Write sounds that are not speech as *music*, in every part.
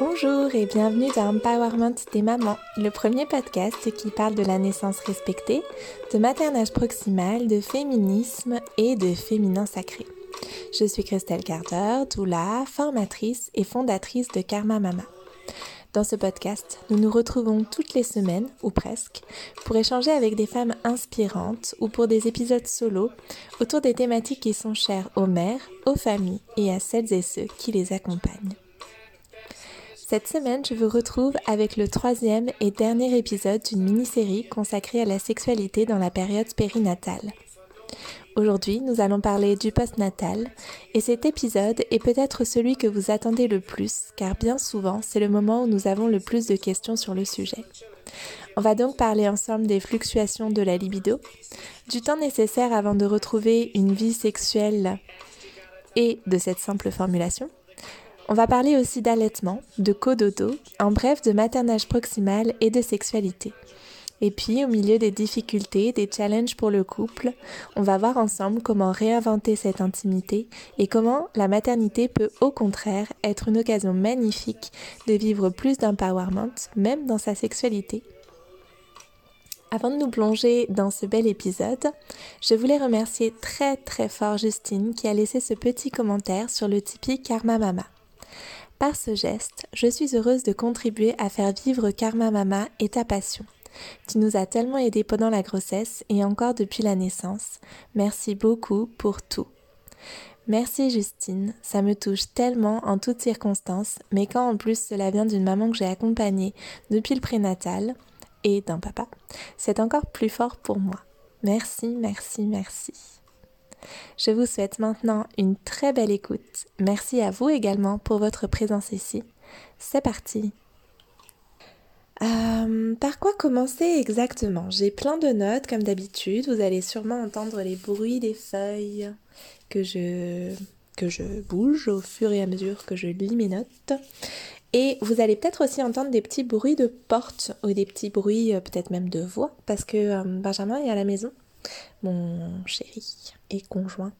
Bonjour et bienvenue dans Empowerment des mamans, le premier podcast qui parle de la naissance respectée, de maternage proximal, de féminisme et de féminin sacré. Je suis Christelle Carter, doula, formatrice et fondatrice de Karma Mama. Dans ce podcast, nous nous retrouvons toutes les semaines, ou presque, pour échanger avec des femmes inspirantes ou pour des épisodes solo autour des thématiques qui sont chères aux mères, aux familles et à celles et ceux qui les accompagnent. Cette semaine, je vous retrouve avec le troisième et dernier épisode d'une mini-série consacrée à la sexualité dans la période périnatale. Aujourd'hui, nous allons parler du postnatal et cet épisode est peut-être celui que vous attendez le plus car bien souvent, c'est le moment où nous avons le plus de questions sur le sujet. On va donc parler ensemble des fluctuations de la libido, du temps nécessaire avant de retrouver une vie sexuelle et de cette simple formulation, on va parler aussi d'allaitement, de cododo, en bref de maternage proximal et de sexualité. Et puis, au milieu des difficultés, des challenges pour le couple, on va voir ensemble comment réinventer cette intimité et comment la maternité peut au contraire être une occasion magnifique de vivre plus d'empowerment, même dans sa sexualité. Avant de nous plonger dans ce bel épisode, je voulais remercier très très fort Justine qui a laissé ce petit commentaire sur le Tipeee Karma Mama. Par ce geste, je suis heureuse de contribuer à faire vivre Karma Mama et ta passion. Tu nous as tellement aidés pendant la grossesse et encore depuis la naissance. Merci beaucoup pour tout. Merci Justine, ça me touche tellement en toutes circonstances, mais quand en plus cela vient d'une maman que j'ai accompagnée depuis le prénatal et d'un papa, c'est encore plus fort pour moi. Merci, merci, merci. Je vous souhaite maintenant une très belle écoute. Merci à vous également pour votre présence ici. C'est parti. Euh, par quoi commencer exactement? J'ai plein de notes comme d'habitude. Vous allez sûrement entendre les bruits des feuilles que je, que je bouge au fur et à mesure que je lis mes notes. Et vous allez peut-être aussi entendre des petits bruits de porte ou des petits bruits euh, peut-être même de voix parce que euh, Benjamin est à la maison mon chéri et conjoint.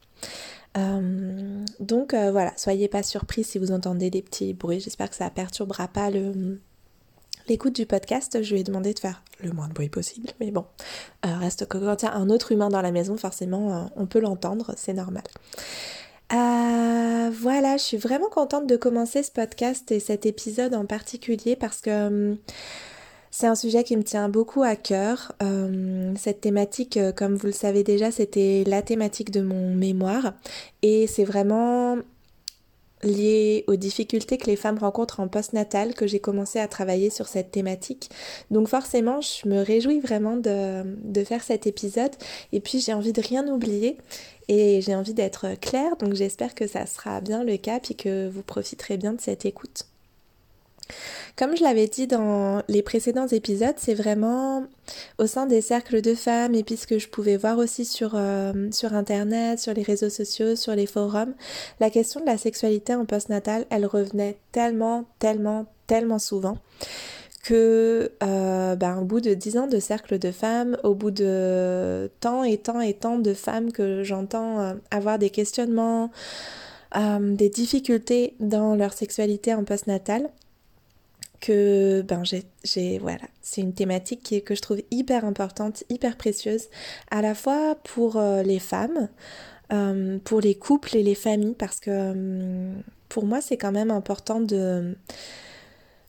Euh, donc euh, voilà, soyez pas surpris si vous entendez des petits bruits. J'espère que ça perturbera pas le l'écoute du podcast. Je lui ai demandé de faire le moins de bruit possible, mais bon, euh, reste que quand il y a un autre humain dans la maison, forcément, on peut l'entendre, c'est normal. voilà, je suis vraiment contente de commencer ce podcast et cet épisode en particulier parce que c'est un sujet qui me tient beaucoup à cœur. Euh, cette thématique, euh, comme vous le savez déjà, c'était la thématique de mon mémoire et c'est vraiment lié aux difficultés que les femmes rencontrent en postnatal que j'ai commencé à travailler sur cette thématique. Donc forcément, je me réjouis vraiment de, de faire cet épisode et puis j'ai envie de rien oublier et j'ai envie d'être claire, donc j'espère que ça sera bien le cas et que vous profiterez bien de cette écoute. Comme je l'avais dit dans les précédents épisodes, c'est vraiment au sein des cercles de femmes et puis ce que je pouvais voir aussi sur, euh, sur Internet, sur les réseaux sociaux, sur les forums, la question de la sexualité en postnatal, elle revenait tellement, tellement, tellement souvent que euh, ben, au bout de dix ans de cercle de femmes, au bout de tant et tant et tant de femmes que j'entends euh, avoir des questionnements, des difficultés dans leur sexualité en postnatal, que ben j'ai voilà c'est une thématique qui, que je trouve hyper importante hyper précieuse à la fois pour euh, les femmes euh, pour les couples et les familles parce que euh, pour moi c'est quand même important de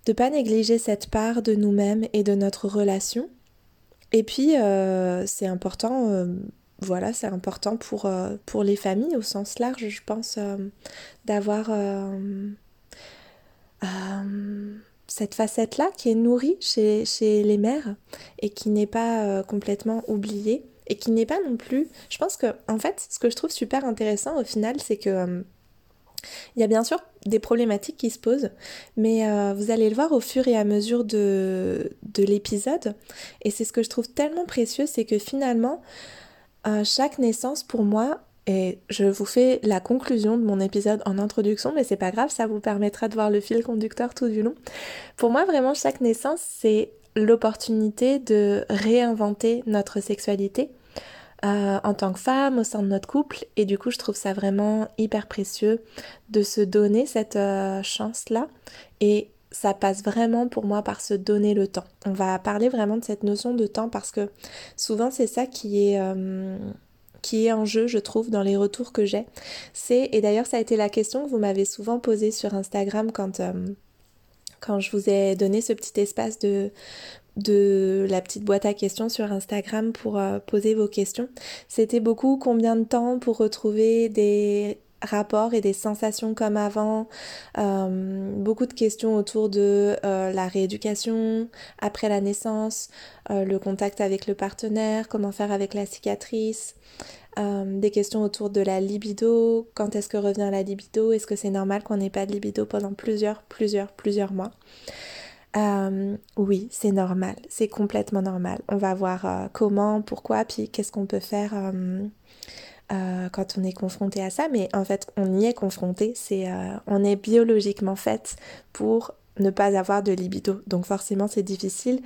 de pas négliger cette part de nous-mêmes et de notre relation. Et puis c'est important voilà, c'est important pour, pour les familles au sens large, je pense, d'avoir cette facette-là qui est nourrie chez, chez, les mères et qui n'est pas euh, complètement oubliée et qui n'est pas non plus... Je pense que, en fait, ce que je trouve super intéressant au final, c'est que... Euh, il y a bien sûr des problématiques qui se posent, mais euh, vous allez le voir au fur et à mesure de, de l'épisode. Et c'est ce que je trouve tellement précieux, c'est que finalement, chaque naissance pour moi et je vous fais la conclusion de mon épisode en introduction, mais c'est pas grave, ça vous permettra de voir le fil conducteur tout du long. Pour moi, vraiment, chaque naissance, c'est l'opportunité de réinventer notre sexualité euh, en tant que femme au sein de notre couple. Et du coup, je trouve ça vraiment hyper précieux de se donner cette euh, chance-là. Et ça passe vraiment pour moi par se donner le temps. On va parler vraiment de cette notion de temps parce que souvent c'est ça qui est, euh, qui est en jeu, je trouve, dans les retours que j'ai. C'est, et d'ailleurs ça a été la question que vous m'avez souvent posée sur Instagram quand, euh, je vous ai donné ce petit espace de, de la petite boîte à questions sur Instagram pour euh, poser vos questions. C'était beaucoup combien de temps pour retrouver des rapports et des sensations comme avant, euh, beaucoup de questions autour de euh, la rééducation après la naissance, euh, le contact avec le partenaire, comment faire avec la cicatrice, des questions autour de la libido, quand est-ce que revient la libido, est-ce que c'est normal qu'on n'ait pas de libido pendant plusieurs, plusieurs, plusieurs mois. oui, c'est normal, c'est complètement normal. On va voir comment, pourquoi, puis qu'est-ce qu'on peut faire euh, quand on est confronté à ça, mais en fait on y est confronté, c'est euh, on est biologiquement fait pour ne pas avoir de libido. Donc forcément c'est difficile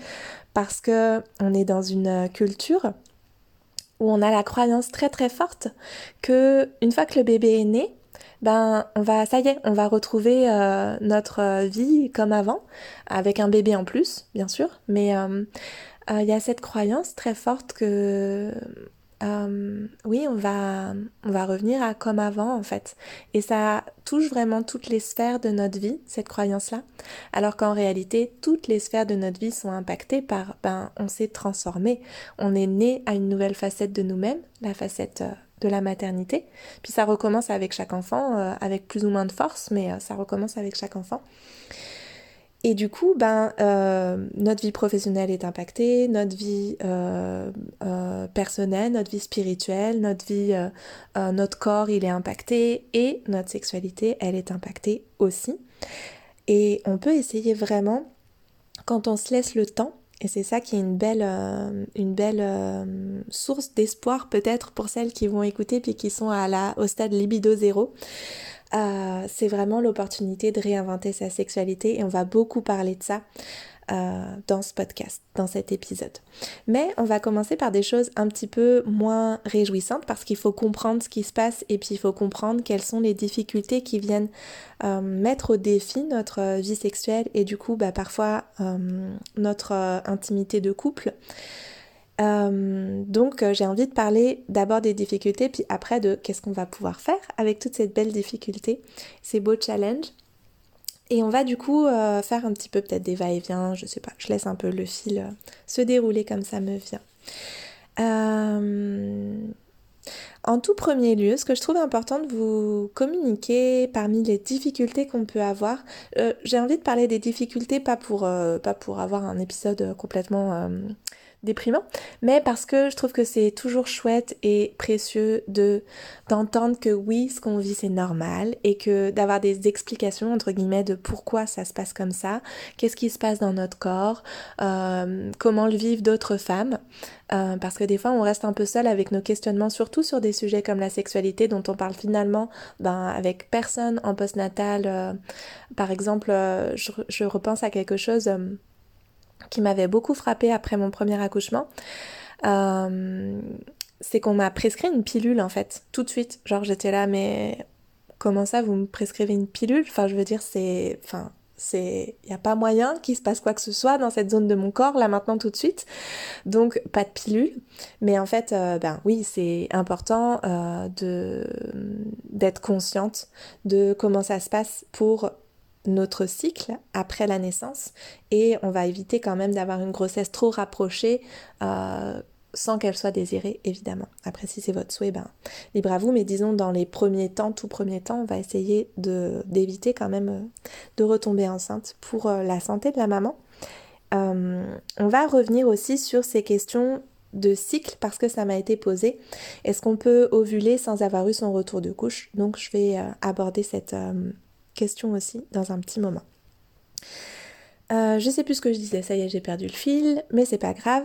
parce que on est dans une culture où on a la croyance très très forte que une fois que le bébé est né, ben on va ça y est, on va retrouver euh, notre vie comme avant avec un bébé en plus, bien sûr, mais il y a cette croyance très forte que euh, oui, on va, on va revenir à comme avant en fait. Et ça touche vraiment toutes les sphères de notre vie, cette croyance-là. Alors qu'en réalité, toutes les sphères de notre vie sont impactées par, ben, on s'est transformé. On est né à une nouvelle facette de nous-mêmes, la facette euh, de la maternité. Puis ça recommence avec chaque enfant, euh, avec plus ou moins de force, mais ça recommence avec chaque enfant. Et du coup, ben, euh, notre vie professionnelle est impactée, notre vie euh, euh, personnelle, notre vie spirituelle, notre vie, notre corps, il est impacté et notre sexualité, elle est impactée aussi. Et on peut essayer vraiment, quand on se laisse le temps, et c'est ça qui est une belle, une belle source d'espoir peut-être pour celles qui vont écouter puis qui sont à la, au stade libido zéro. Euh, c'est vraiment l'opportunité de réinventer sa sexualité et on va beaucoup parler de ça euh, dans ce podcast, dans cet épisode. Mais on va commencer par des choses un petit peu moins réjouissantes parce qu'il faut comprendre ce qui se passe et puis il faut comprendre quelles sont les difficultés qui viennent euh, mettre au défi notre vie sexuelle et du coup bah, parfois notre intimité de couple. Euh, donc euh, j'ai envie de parler d'abord des difficultés, puis après de qu'est-ce qu'on va pouvoir faire avec toutes ces belles difficultés, ces beaux challenges. Et on va du coup euh, faire un petit peu peut-être des va-et-vient, je sais pas, je laisse un peu le fil se dérouler comme ça me vient. En tout premier lieu, ce que je trouve important de vous communiquer parmi les difficultés qu'on peut avoir, j'ai envie de parler des difficultés pas pour, pas pour avoir un épisode complètement déprimant, mais parce que je trouve que c'est toujours chouette et précieux de d'entendre que oui, ce qu'on vit c'est normal et que d'avoir des explications entre guillemets de pourquoi ça se passe comme ça, qu'est-ce qui se passe dans notre corps, euh, comment le vivent d'autres femmes, euh, parce que des fois on reste un peu seul avec nos questionnements, surtout sur des sujets comme la sexualité dont on parle finalement ben, avec personne en postnatal. Euh, par exemple, je, je, repense à quelque chose qui m'avait beaucoup frappé après mon premier accouchement, euh, c'est qu'on m'a prescrit une pilule en fait, tout de suite. Genre j'étais là, mais comment ça vous me prescrivez une pilule? Enfin je veux dire, c'est... Enfin, c'est il n'y a pas moyen qu'il se passe quoi que ce soit dans cette zone de mon corps là maintenant tout de suite. Donc pas de pilule. Mais en fait euh, ben oui c'est important euh, de d'être consciente de comment ça se passe pour notre cycle après la naissance et on va éviter quand même d'avoir une grossesse trop rapprochée euh, sans qu'elle soit désirée évidemment. Après si c'est votre souhait, ben libre à vous, mais disons dans les premiers temps, tout premier temps, on va essayer de d'éviter quand même euh, de retomber enceinte pour euh, la santé de la maman. on va revenir aussi sur ces questions de cycle parce que ça m'a été posé. Est-ce qu'on peut ovuler sans avoir eu son retour de couche? Donc je vais aborder cette, question aussi dans un petit moment. Euh, je sais plus ce que je disais, ça y est, j'ai perdu le fil, mais c'est pas grave.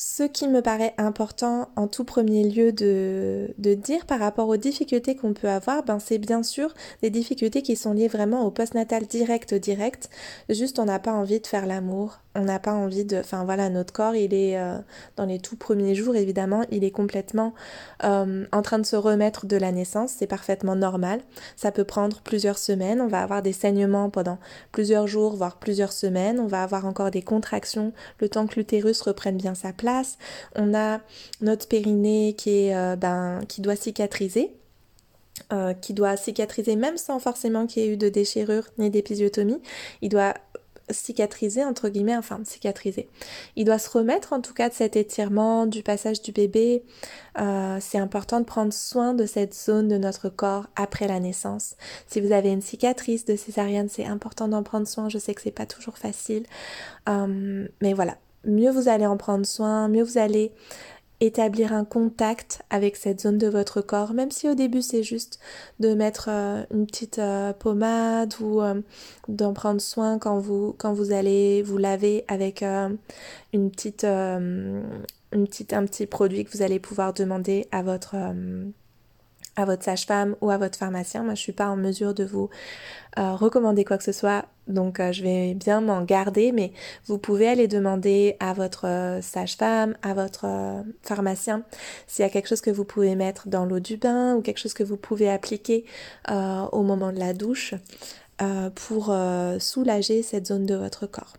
Ce qui me paraît important en tout premier lieu de, dire par rapport aux difficultés qu'on peut avoir, ben c'est bien sûr des difficultés qui sont liées vraiment au postnatal direct direct. Juste on n'a pas envie de faire l'amour, on n'a pas envie de... Enfin voilà, notre corps, il est euh, dans les tout premiers jours, évidemment, il est complètement euh, en train de se remettre de la naissance, c'est parfaitement normal. Ça peut prendre plusieurs semaines, on va avoir des saignements pendant plusieurs jours, voire plusieurs semaines, on va avoir encore des contractions, le temps que l'utérus reprenne bien sa place. On a notre périnée qui, euh, ben, doit cicatriser. qui doit cicatriser même sans forcément qu'il y ait eu de déchirure ni d'épisiotomie. Il doit cicatriser, entre guillemets, enfin cicatriser. Il doit se remettre en tout cas de cet étirement, du passage du bébé. Euh, c'est important de prendre soin de cette zone de notre corps après la naissance. Si vous avez une cicatrice de césarienne, c'est important d'en prendre soin. Je sais que c'est pas toujours facile. Euh, mais voilà, mieux vous allez en prendre soin, mieux vous allez établir un contact avec cette zone de votre corps, même si au début c'est juste de mettre euh, une petite euh, pommade ou euh, d'en prendre soin quand vous, quand vous allez vous laver avec une petite, une petite, un petit produit que vous allez pouvoir demander à votre à votre sage-femme ou à votre pharmacien. Moi, je suis pas en mesure de vous euh, recommander quoi que ce soit, donc euh, je vais bien m'en garder, mais vous pouvez aller demander à votre euh, sage-femme, à votre pharmacien, s'il y a quelque chose que vous pouvez mettre dans l'eau du bain ou quelque chose que vous pouvez appliquer au moment de la douche pour soulager cette zone de votre corps.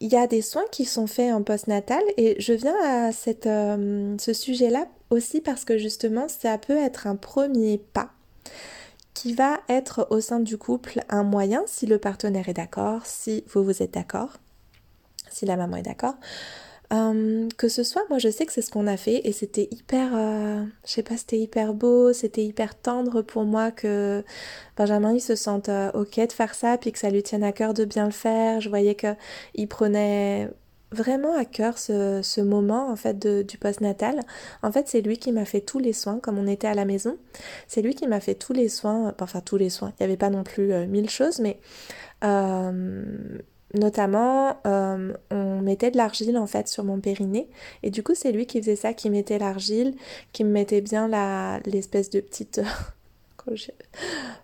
Il y a des soins qui sont faits en postnatal et je viens à cette, euh, ce sujet-là aussi parce que justement ça peut être un premier pas qui va être au sein du couple un moyen si le partenaire est d'accord, si vous vous êtes d'accord, si la maman est d'accord, euh, que ce soit, moi je sais que c'est ce qu'on a fait et c'était hyper, euh, je sais pas, c'était hyper beau, c'était hyper tendre pour moi que Benjamin il se sente euh, ok de faire ça puis que ça lui tienne à cœur de bien le faire. Je voyais que il prenait vraiment à cœur ce, ce moment en fait de, du postnatal. En fait c'est lui qui m'a fait tous les soins comme on était à la maison. C'est lui qui m'a fait tous les soins, enfin tous les soins. Il n'y avait pas non plus mille choses mais Notamment, euh, on mettait de l'argile en fait sur mon périnée et du coup c'est lui qui faisait ça, qui mettait l'argile, qui me mettait bien la l'espèce de petite. *laughs* je...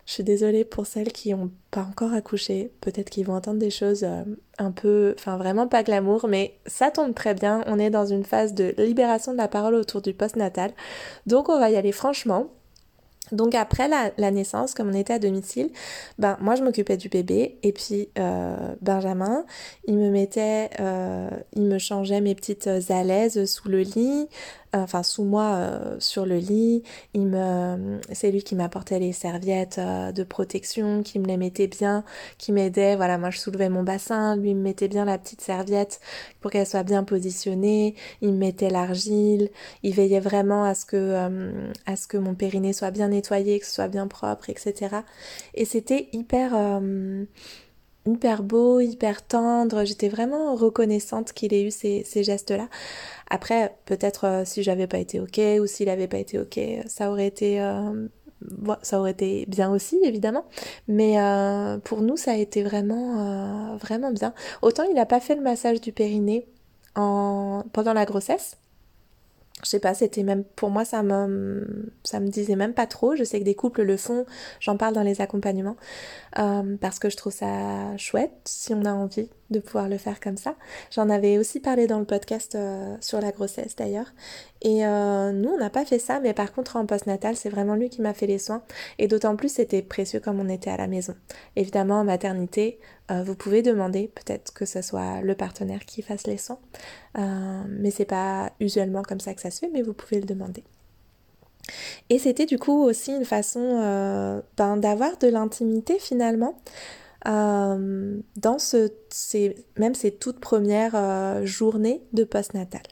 suis désolée pour celles qui n'ont pas encore accouché, peut-être qu'ils vont entendre des choses euh, un peu, enfin vraiment pas glamour, mais ça tombe très bien. On est dans une phase de libération de la parole autour du post-natal, donc on va y aller franchement. Donc après la, naissance, comme on était à domicile, ben moi je m'occupais du bébé et puis euh, Benjamin, il me mettait, euh, il me changeait mes petites alaises sous le lit, enfin sous moi euh, sur le lit. Il me, c'est lui qui m'apportait les serviettes euh, de protection, qui me les mettait bien, qui m'aidait. Voilà, moi je soulevais mon bassin, lui me mettait bien la petite serviette pour qu'elle soit bien positionnée. Il me mettait l'argile. Il veillait vraiment à ce que euh, à ce que mon périnée soit bien nettoyé, que ce soit bien propre, etc. Et c'était hyper hyper beau, hyper tendre. J'étais vraiment reconnaissante qu'il ait eu ces, ces gestes-là. Après, peut-être euh, si j'avais pas été ok ou s'il avait pas été ok, ça aurait été euh, ça aurait été bien aussi évidemment, mais euh, pour nous ça a été vraiment vraiment bien. Autant il n'a pas fait le massage du périnée en pendant la grossesse, je sais pas, c'était même pour moi ça me ça me disait même pas trop. Je sais que des couples le font, j'en parle dans les accompagnements euh, parce que je trouve ça chouette si on a envie de pouvoir le faire comme ça. J'en avais aussi parlé dans le podcast euh, sur la grossesse d'ailleurs. Et euh, nous on n'a pas fait ça, mais par contre en postnatal c'est vraiment lui qui m'a fait les soins et d'autant plus c'était précieux comme on était à la maison. Évidemment en maternité euh, vous pouvez demander peut-être que ce soit le partenaire qui fasse les soins, mais c'est pas usuellement comme ça que ça se fait, mais vous pouvez le demander. Et c'était du coup aussi une façon ben, d'avoir de l'intimité finalement dans ce, ces, même ces toutes premières journées de postnatal.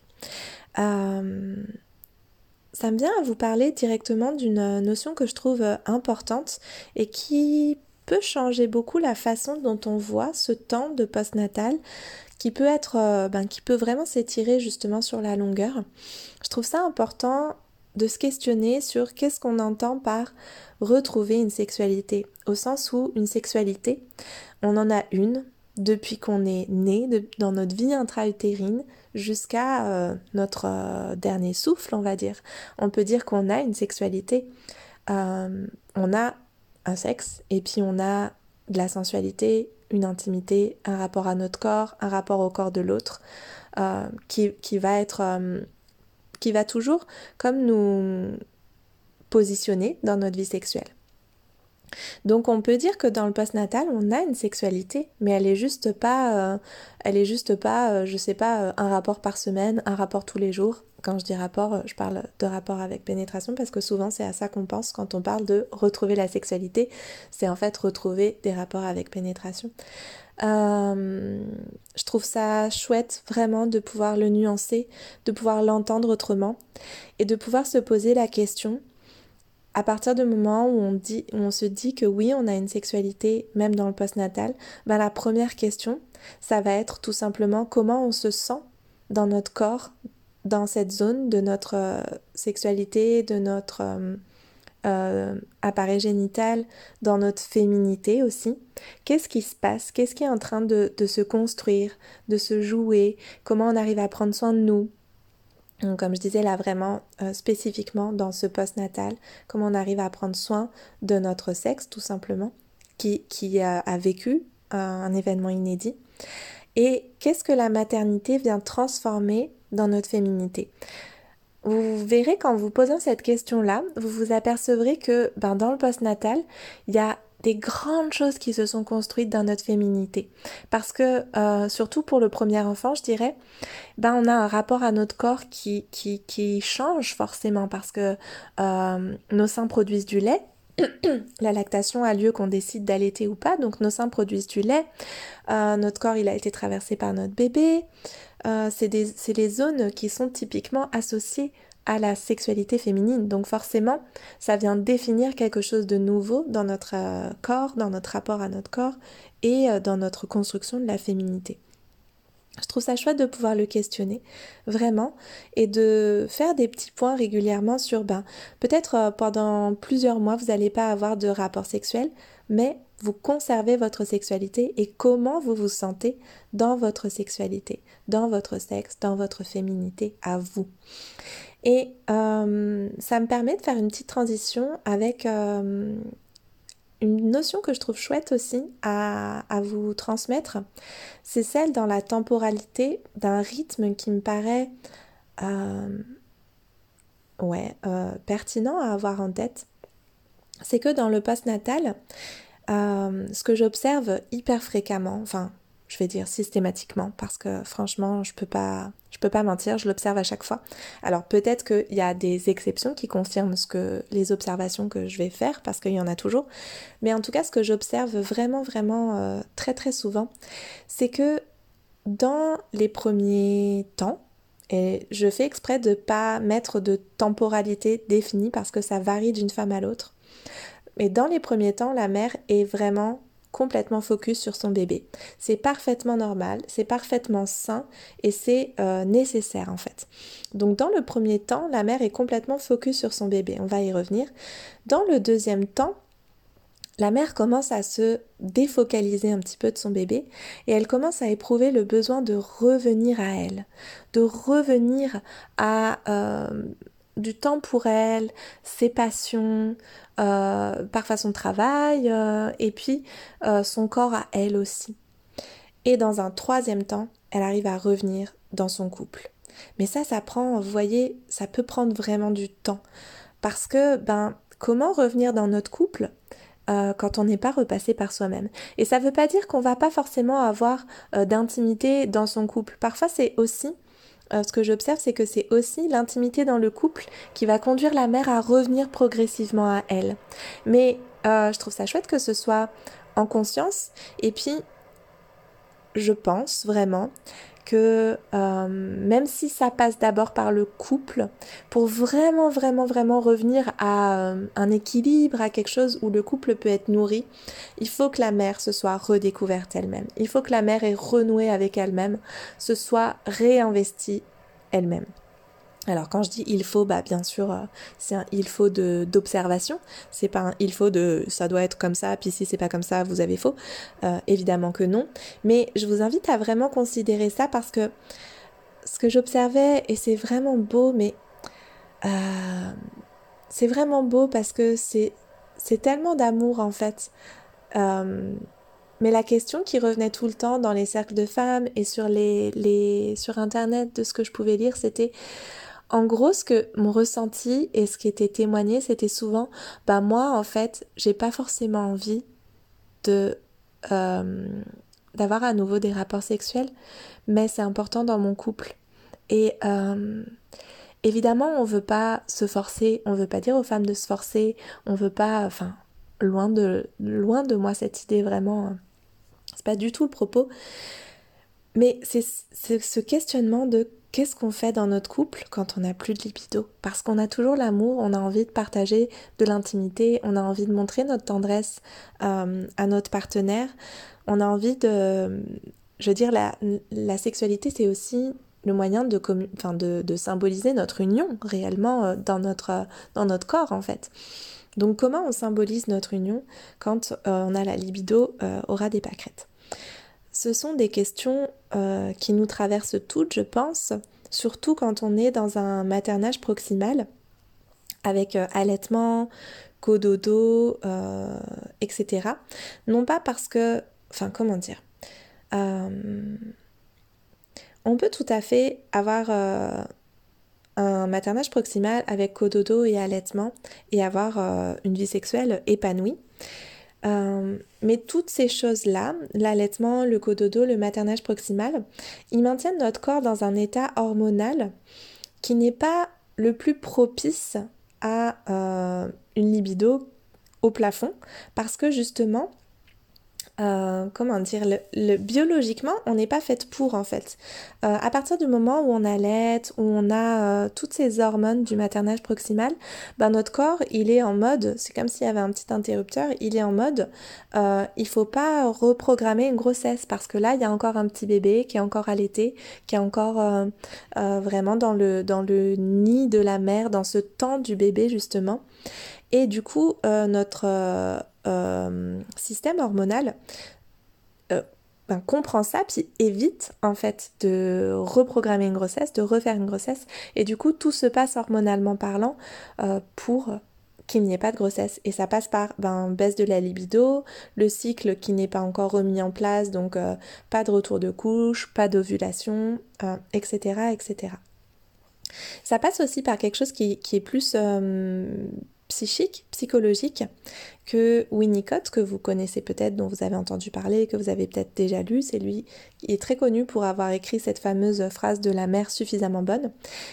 ça me vient à vous parler directement d'une notion que je trouve importante et qui peut changer beaucoup la façon dont on voit ce temps de postnatal qui peut être, euh, ben, qui peut vraiment s'étirer justement sur la longueur. Je trouve ça important de se questionner sur qu'est-ce qu'on entend par retrouver une sexualité, au sens où une sexualité, on en a une, depuis qu'on est né, dans notre vie intra-utérine, jusqu'à euh, notre euh, dernier souffle, on va dire. On peut dire qu'on a une sexualité. Euh, on a un sexe et puis on a de la sensualité, une intimité, un rapport à notre corps, un rapport au corps de l'autre, qui, qui, va être, qui va toujours comme nous positionner dans notre vie sexuelle. Donc on peut dire que dans le postnatal, on a une sexualité, mais elle est juste pas, euh, elle est juste pas, euh, je sais pas, euh, un rapport par semaine, un rapport tous les jours. Quand je dis rapport, je parle de rapport avec pénétration parce que souvent c'est à ça qu'on pense quand on parle de retrouver la sexualité, c'est en fait retrouver des rapports avec pénétration. Je trouve ça chouette vraiment de pouvoir le nuancer, de pouvoir l'entendre autrement et de pouvoir se poser la question à partir du moment où on, dit, on se dit que oui, on a une sexualité, même dans le postnatal, ben la première question, ça va être tout simplement comment on se sent dans notre corps, dans cette zone de notre euh, sexualité, de notre euh, euh, appareil génital, dans notre féminité aussi. Qu'est-ce qui se passe? Qu'est-ce qui est en train de, se construire, de se jouer? Comment on arrive à prendre soin de nous? Comme je disais là vraiment euh, spécifiquement dans ce post-natal, comment on arrive à prendre soin de notre sexe tout simplement, qui, qui a, vécu un événement inédit. Et qu'est-ce que la maternité vient transformer dans notre féminité? Vous verrez qu'en vous posant cette question-là, vous vous apercevrez que ben, dans le post-natal, il y a des grandes choses qui se sont construites dans notre féminité. Parce que, euh, surtout pour le premier enfant, je dirais, ben on a un rapport à notre corps qui, qui, qui change forcément parce que euh, nos seins produisent du lait. *clears throat* La lactation a lieu qu'on décide d'allaiter ou pas, donc nos seins produisent du lait. Euh, notre corps, il a été traversé par notre bébé. C'est les zones qui sont typiquement associées à la sexualité féminine. Donc forcément, ça vient définir quelque chose de nouveau dans notre euh, corps, dans notre rapport à notre corps et euh, dans notre construction de la féminité. Je trouve ça chouette de pouvoir le questionner, vraiment, et de faire des petits points régulièrement sur, ben, peut-être euh, pendant plusieurs mois, vous n'allez pas avoir de rapport sexuel, mais vous conservez votre sexualité et comment vous vous sentez dans votre sexualité, dans votre sexe, dans votre féminité à vous. Et euh, ça me permet de faire une petite transition avec euh, une notion que je trouve chouette aussi à, vous transmettre. C'est celle dans la temporalité d'un rythme qui me paraît euh, ouais, pertinent à avoir en tête. C'est que dans le post-natal, ce que j'observe hyper fréquemment, enfin je vais dire systématiquement parce que franchement je peux pas je peux pas mentir je l'observe à chaque fois. Alors peut-être qu'il y a des exceptions qui confirment ce que les observations que je vais faire parce qu'il y en a toujours. Mais en tout cas ce que j'observe vraiment vraiment euh, très très souvent c'est que dans les premiers temps et je fais exprès de pas mettre de temporalité définie parce que ça varie d'une femme à l'autre mais dans les premiers temps la mère est vraiment complètement focus sur son bébé. C'est parfaitement normal, c'est parfaitement sain et c'est euh, nécessaire en fait. Donc dans le premier temps, la mère est complètement focus sur son bébé. On va y revenir. Dans le deuxième temps, la mère commence à se défocaliser un petit peu de son bébé et elle commence à éprouver le besoin de revenir à elle, de revenir à euh, du temps pour elle, ses passions, euh, parfois son travail, euh, et puis euh, son corps à elle aussi. Et dans un troisième temps, elle arrive à revenir dans son couple. Mais ça, ça prend, vous voyez, ça peut prendre vraiment du temps. Parce que, ben, comment revenir dans notre couple quand on n'est pas repassé par soi-même? Et ça ne veut pas dire qu'on va pas forcément avoir d'intimité dans son couple. Parfois, c'est aussi euh, ce que j'observe, c'est que c'est aussi l'intimité dans le couple qui va conduire la mère à revenir progressivement à elle. Mais euh, je trouve ça chouette que ce soit en conscience. Et puis, je pense vraiment que euh, même si ça passe d'abord par le couple, pour vraiment, vraiment, vraiment revenir à euh, un équilibre, à quelque chose où le couple peut être nourri, il faut que la mère se soit redécouverte elle-même. Il faut que la mère ait renoué avec elle-même, se soit réinvestie elle-même. Alors quand je dis il faut, bah bien sûr euh, c'est un il faut de d'observation. C'est pas un il faut de ça doit être comme ça, puis si c'est pas comme ça vous avez faux. Euh, évidemment que non. Mais je vous invite à vraiment considérer ça parce que ce que j'observais et c'est vraiment beau, mais euh, c'est vraiment beau parce que c'est c'est tellement d'amour en fait. mais la question qui revenait tout le temps dans les cercles de femmes et sur les, les sur internet de ce que je pouvais lire, c'était en gros, ce que mon ressenti et ce qui était témoigné, c'était souvent, bah moi, en fait, j'ai pas forcément envie de euh, d'avoir à nouveau des rapports sexuels, mais c'est important dans mon couple. Et euh, évidemment, on veut pas se forcer, on veut pas dire aux femmes de se forcer, on veut pas, enfin, loin de loin de moi cette idée vraiment, hein. c'est pas du tout le propos. Mais c'est ce questionnement de qu'est-ce qu'on fait dans notre couple quand on n'a plus de libido? Parce qu'on a toujours l'amour, on a envie de partager de l'intimité, on a envie de montrer notre tendresse euh, à notre partenaire, on a envie de... Je veux dire, la, sexualité, c'est aussi le moyen de, symboliser notre union réellement euh, dans notre, dans notre corps en fait. Donc comment on symbolise notre union quand euh, on a la libido aura des pâquerettes? Ce sont des questions euh, qui nous traversent toutes, je pense, surtout quand on est dans un maternage proximal, avec euh, allaitement, cododo, euh, etc. Non pas parce que, enfin comment dire, on peut tout à fait avoir un maternage proximal avec cododo et allaitement et avoir une vie sexuelle épanouie. Euh, mais toutes ces choses-là, l'allaitement, le cododo, le maternage proximal, ils maintiennent notre corps dans un état hormonal qui n'est pas le plus propice à euh, une libido au plafond parce que justement euh, comment dire, le, biologiquement, on n'est pas fait pour en fait. Euh, à partir du moment où on allait, où on a euh, toutes ces hormones du maternage proximal, ben notre corps, il est en mode, c'est comme s'il y avait un petit interrupteur, il est en mode, il faut pas reprogrammer une grossesse parce que là, il y a encore un petit bébé qui est encore allaité, qui est encore vraiment dans le, dans le nid de la mère, dans ce temps du bébé justement. Et du coup, notre euh, système hormonal euh, ben, comprend ça, puis évite en fait de reprogrammer une grossesse, de refaire une grossesse, et du coup tout se passe hormonalement parlant euh, pour qu'il n'y ait pas de grossesse. Et ça passe par ben, baisse de la libido, le cycle qui n'est pas encore remis en place, donc pas de retour de couche, pas d'ovulation, etc., etc. Ça passe aussi par quelque chose qui, qui est plus psychique, psychologique, que Winnicott, que vous connaissez peut-être, dont vous avez entendu parler, que vous avez peut-être déjà lu. C'est lui qui est très connu pour avoir écrit cette fameuse phrase de la mère suffisamment bonne.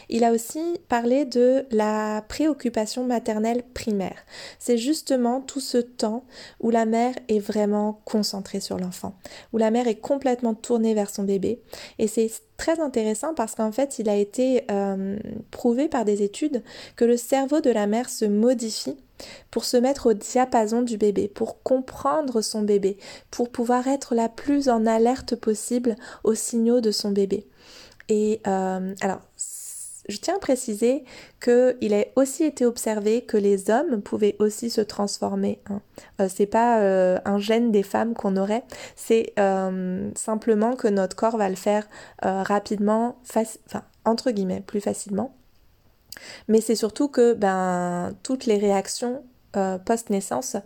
Il a aussi parlé de la préoccupation maternelle primaire. C'est justement tout ce temps où la mère est vraiment concentrée sur l'enfant, où la mère est complètement tournée vers son bébé. Et c'est très intéressant parce qu'en fait, il a été euh, prouvé par des études que le cerveau de la mère se modifie pour se mettre au diapason du bébé, pour comprendre son bébé, pour pouvoir être la plus en alerte possible aux signaux de son bébé. Et euh, alors, je tiens à préciser qu'il a aussi été observé que les hommes pouvaient aussi se transformer. Hein. Euh, c'est pas euh, un gène des femmes qu'on aurait, c'est simplement que notre corps va le faire rapidement, enfin entre guillemets, plus facilement. Mais c'est surtout que ben, toutes les réactions euh, post-naissance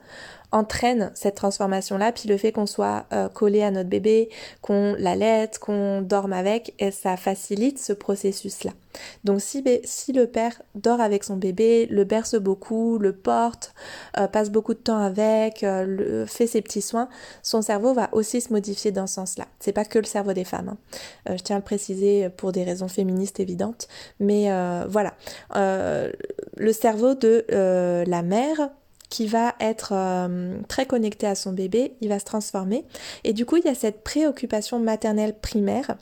entraîne cette transformation-là, puis le fait qu'on soit euh, collé à notre bébé, qu'on l'allaite, qu'on dorme avec, et ça facilite ce processus-là. Donc si, si, le père dort avec son bébé, le berce beaucoup, le porte, euh, passe beaucoup de temps avec, euh, le, fait ses petits soins, son cerveau va aussi se modifier dans ce sens-là. C'est pas que le cerveau des femmes. Hein. je tiens à le préciser pour des raisons féministes évidentes, mais voilà. le cerveau de la mère qui va être euh, très connecté à son bébé, il va se transformer. Et du coup, il y a cette préoccupation maternelle primaire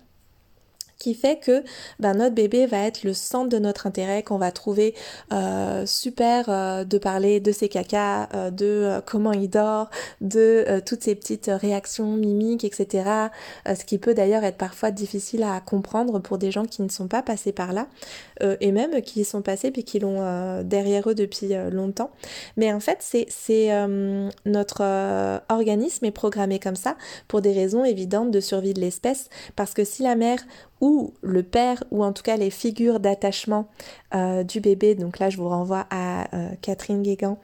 qui fait que ben, notre bébé va être le centre de notre intérêt, qu'on va trouver euh, super euh, de parler de ses cacas, euh, de comment il dort, de toutes ces petites réactions mimiques, etc. ce qui peut d'ailleurs être parfois difficile à comprendre pour des gens qui ne sont pas passés par là, et même qui y sont passés puis qui l'ont derrière eux depuis longtemps. Mais en fait, c'est notre organisme est programmé comme ça pour des raisons évidentes de survie de l'espèce, parce que si la mère ou le père, ou en tout cas les figures d'attachement euh, du bébé, donc là je vous renvoie à euh, Catherine Guégan,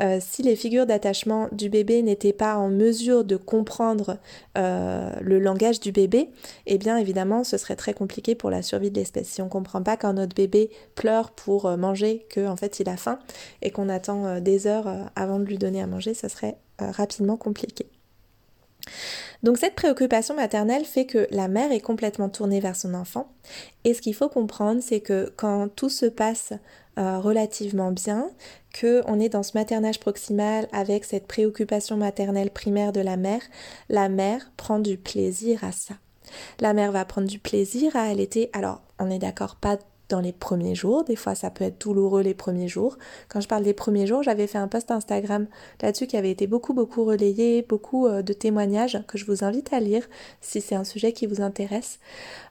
euh, si les figures d'attachement du bébé n'étaient pas en mesure de comprendre le langage du bébé, eh bien évidemment ce serait très compliqué pour la survie de l'espèce. Si on ne comprend pas quand notre bébé pleure pour manger, qu'en en fait il a faim, et qu'on attend des heures avant de lui donner à manger, ça serait rapidement compliqué. Donc cette préoccupation maternelle fait que la mère est complètement tournée vers son enfant. Et ce qu'il faut comprendre, c'est que quand tout se passe euh, relativement bien, que on est dans ce maternage proximal avec cette préoccupation maternelle primaire de la mère, la mère prend du plaisir à ça. La mère va prendre du plaisir à allaiter. Alors, on est d'accord, pas dans les premiers jours. Des fois, ça peut être douloureux les premiers jours. Quand je parle des premiers jours, j'avais fait un post Instagram là-dessus qui avait été beaucoup, beaucoup relayé, beaucoup euh, de témoignages que je vous invite à lire si c'est un sujet qui vous intéresse.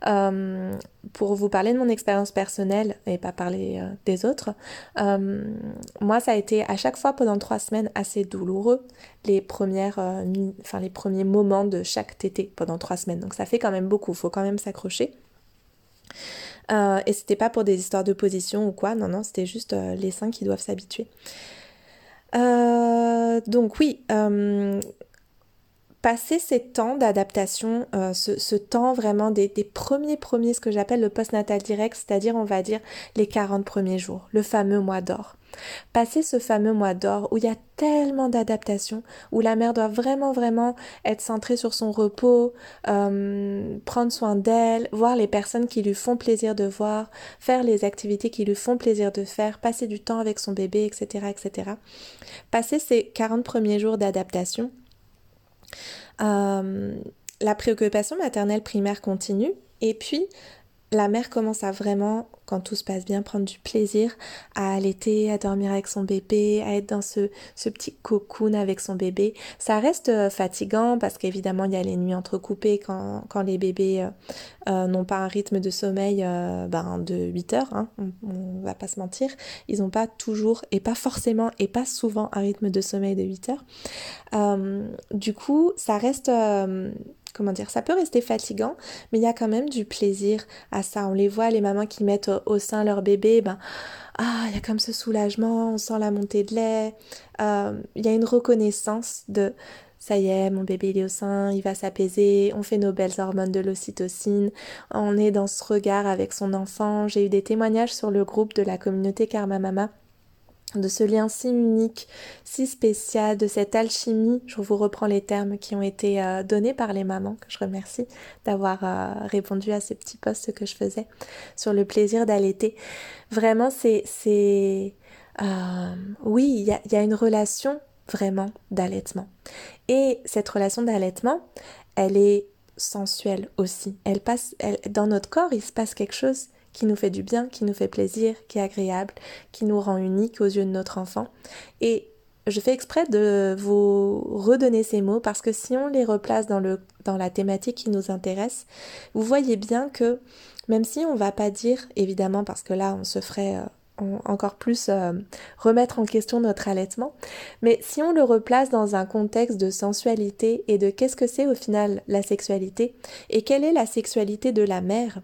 Euh, pour vous parler de mon expérience personnelle et pas parler euh, des autres, moi, ça a été à chaque fois pendant trois semaines assez douloureux les premières, enfin les premiers moments de chaque tété pendant trois semaines. Donc ça fait quand même beaucoup. Il faut quand même s'accrocher. Euh, et c'était pas pour des histoires de position ou quoi, non, non, c'était juste euh, les seins qui doivent s'habituer. Euh, donc oui, passer ces temps d'adaptation, ce, temps vraiment des, des premiers premiers, ce que j'appelle le post-natal direct, c'est-à-dire on va dire les 40 premiers jours, le fameux mois d'or. Passer ce fameux mois d'or où il y a tellement d'adaptations, où la mère doit vraiment vraiment être centrée sur son repos, euh, prendre soin d'elle, voir les personnes qui lui font plaisir de voir, faire les activités qui lui font plaisir de faire, passer du temps avec son bébé, etc. etc. Passer ces 40 premiers jours d'adaptation, euh, la préoccupation maternelle primaire continue, et puis la mère commence à vraiment, quand tout se passe bien, prendre du plaisir à allaiter, à dormir avec son bébé, à être dans ce, petit cocoon avec son bébé. Ça reste euh, fatigant parce qu'évidemment, il y a les nuits entrecoupées quand, quand les bébés euh, euh, n'ont pas un rythme de sommeil ben, de 8 heures, hein, on, va pas se mentir. Ils n'ont pas toujours, et pas forcément, et pas souvent un rythme de sommeil de 8 heures. du coup, ça reste comment dire, ça peut rester fatigant, mais il y a quand même du plaisir à ça. On les voit, les mamans qui mettent au, sein leur bébé, ben, ah, il y a comme ce soulagement, on sent la montée de lait, euh, il y a une reconnaissance de ça y est, mon bébé il est au sein, il va s'apaiser, on fait nos belles hormones de l'ocytocine, on est dans ce regard avec son enfant. J'ai eu des témoignages sur le groupe de la communauté Karma Mama de ce lien si unique, si spécial, de cette alchimie. Je vous reprends les termes qui ont été euh, donnés par les mamans, que je remercie d'avoir euh, répondu à ce petit post que je faisais sur le plaisir d'allaiter. Vraiment, c'est... euh, oui, il y a, une relation vraiment d'allaitement. Et cette relation d'allaitement, elle est sensuelle aussi. Elle passe, dans notre corps, il se passe quelque chose qui nous fait du bien, qui nous fait plaisir, qui est agréable, qui nous rend unique aux yeux de notre enfant. Et je fais exprès de vous redonner ces mots parce que si on les replace dans, la thématique qui nous intéresse, vous voyez bien que même si on va pas dire, évidemment, parce que là on se ferait euh, encore plus euh, remettre en question notre allaitement, mais si on le replace dans un contexte de sensualité et de qu'est-ce que c'est au final la sexualité et quelle est la sexualité de la mère,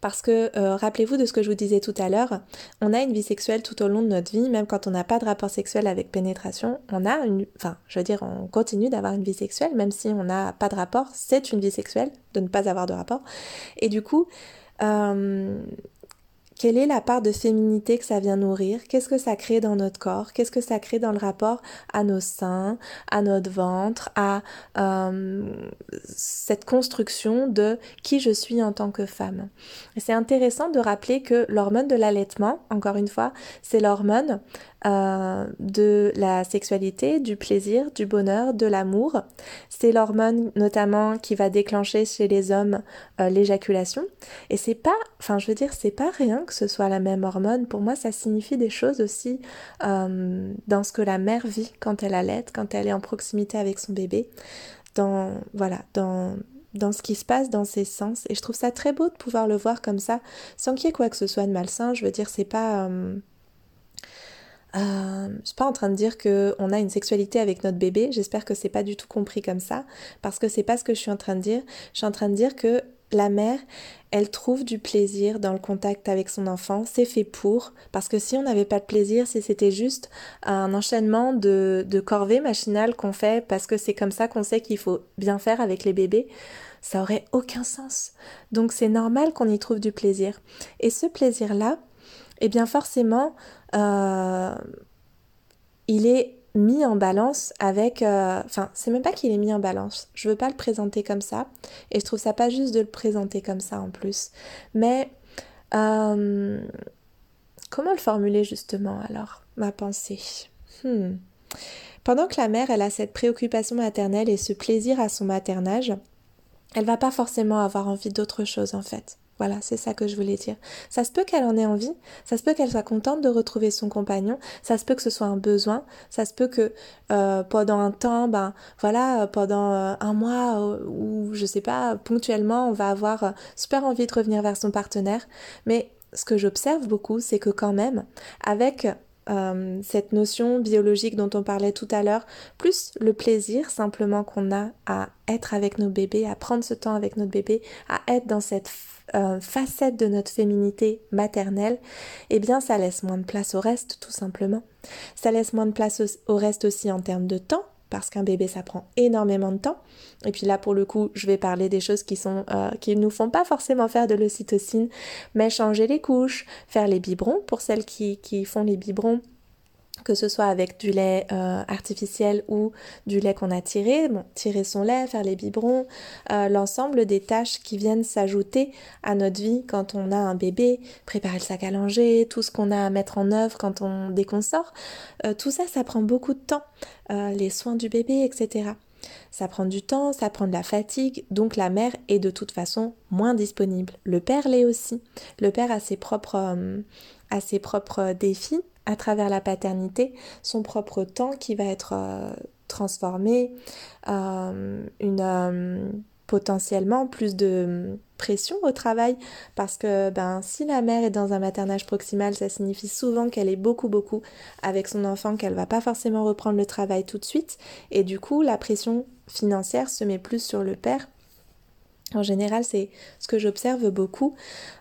parce que euh, rappelez-vous de ce que je vous disais tout à l'heure, on a une vie sexuelle tout au long de notre vie, même quand on n'a pas de rapport sexuel avec pénétration, on a une, enfin, je veux dire, on continue d'avoir une vie sexuelle, même si on n'a pas de rapport, c'est une vie sexuelle de ne pas avoir de rapport. Et du coup, euh, quelle est la part de féminité que ça vient nourrir? Qu'est-ce que ça crée dans notre corps? Qu'est-ce que ça crée dans le rapport à nos seins, à notre ventre, à euh, cette construction de qui je suis en tant que femme? C'est intéressant de rappeler que l'hormone de l'allaitement, encore une fois, c'est l'hormone euh, de la sexualité, du plaisir, du bonheur, de l'amour. C'est l'hormone notamment qui va déclencher chez les hommes euh, l'éjaculation. Et c'est pas, enfin je veux dire, c'est pas rien que ce soit la même hormone. Pour moi, ça signifie des choses aussi euh, dans ce que la mère vit quand elle allait, quand elle est en proximité avec son bébé. Dans, voilà, dans, dans ce qui se passe dans ses sens. Et je trouve ça très beau de pouvoir le voir comme ça, sans qu'il y ait quoi que ce soit de malsain. Je veux dire, c'est pas. Euh, je suis pas en train de dire que on a une sexualité avec notre bébé. J'espère que c'est pas du tout compris comme ça, parce que c'est pas ce que je suis en train de dire. Je suis en train de dire que la mère, elle trouve du plaisir dans le contact avec son enfant, c'est fait pour, parce que si on n'avait pas de plaisir, si c'était juste un enchaînement de, de corvées machinales qu'on fait parce que c'est comme ça qu'on sait qu'il faut bien faire avec les bébés, ça aurait aucun sens. Donc c'est normal qu'on y trouve du plaisir. Et ce plaisir-là, eh bien forcément, euh, il est mis en balance avec... Euh, enfin, c'est même pas qu'il est mis en balance. Je veux pas le présenter comme ça. Et je trouve ça pas juste de le présenter comme ça en plus. Mais... Euh, comment le formuler justement alors, ma pensée? Hmm. Pendant que la mère, elle a cette préoccupation maternelle et ce plaisir à son maternage, elle va pas forcément avoir envie d'autre chose en fait. Voilà, c'est ça que je voulais dire. Ça se peut qu'elle en ait envie, ça se peut qu'elle soit contente de retrouver son compagnon, ça se peut que ce soit un besoin, ça se peut que euh, pendant un temps, ben voilà, pendant euh, un mois euh, ou je sais pas, ponctuellement, on va avoir super envie de revenir vers son partenaire. Mais ce que j'observe beaucoup, c'est que quand même, avec cette notion biologique dont on parlait tout à l'heure, plus le plaisir simplement qu'on a à être avec nos bébés, à prendre ce temps avec notre bébé, à être dans cette euh, facette de notre féminité maternelle, eh bien ça laisse moins de place au reste tout simplement. Ça laisse moins de place au, reste aussi en termes de temps, parce qu'un bébé ça prend énormément de temps. Et puis là pour le coup, je vais parler des choses qui sont euh, qui nous font pas forcément faire de l'ocytocine, mais changer les couches, faire les biberons pour celles qui, qui font les biberons que ce soit avec du lait euh, artificiel ou du lait qu'on a tiré, bon, tirer son lait, faire les biberons, euh, l'ensemble des tâches qui viennent s'ajouter à notre vie quand on a un bébé, préparer le sac à langer, tout ce qu'on a à mettre en œuvre quand on dès euh, tout ça, ça prend beaucoup de temps, les soins du bébé, etc. Ça prend du temps, ça prend de la fatigue, donc la mère est de toute façon moins disponible. Le père l'est aussi. Le père a ses propres, a ses propres défis à travers la paternité son propre temps qui va être euh, transformé, euh, une, euh, potentiellement plus de pression au travail parce que ben si la mère est dans un maternage proximal ça signifie souvent qu'elle est beaucoup beaucoup avec son enfant qu'elle va pas forcément reprendre le travail tout de suite. Et du coup la pression financière se met plus sur le père en général, c'est ce que j'observe beaucoup.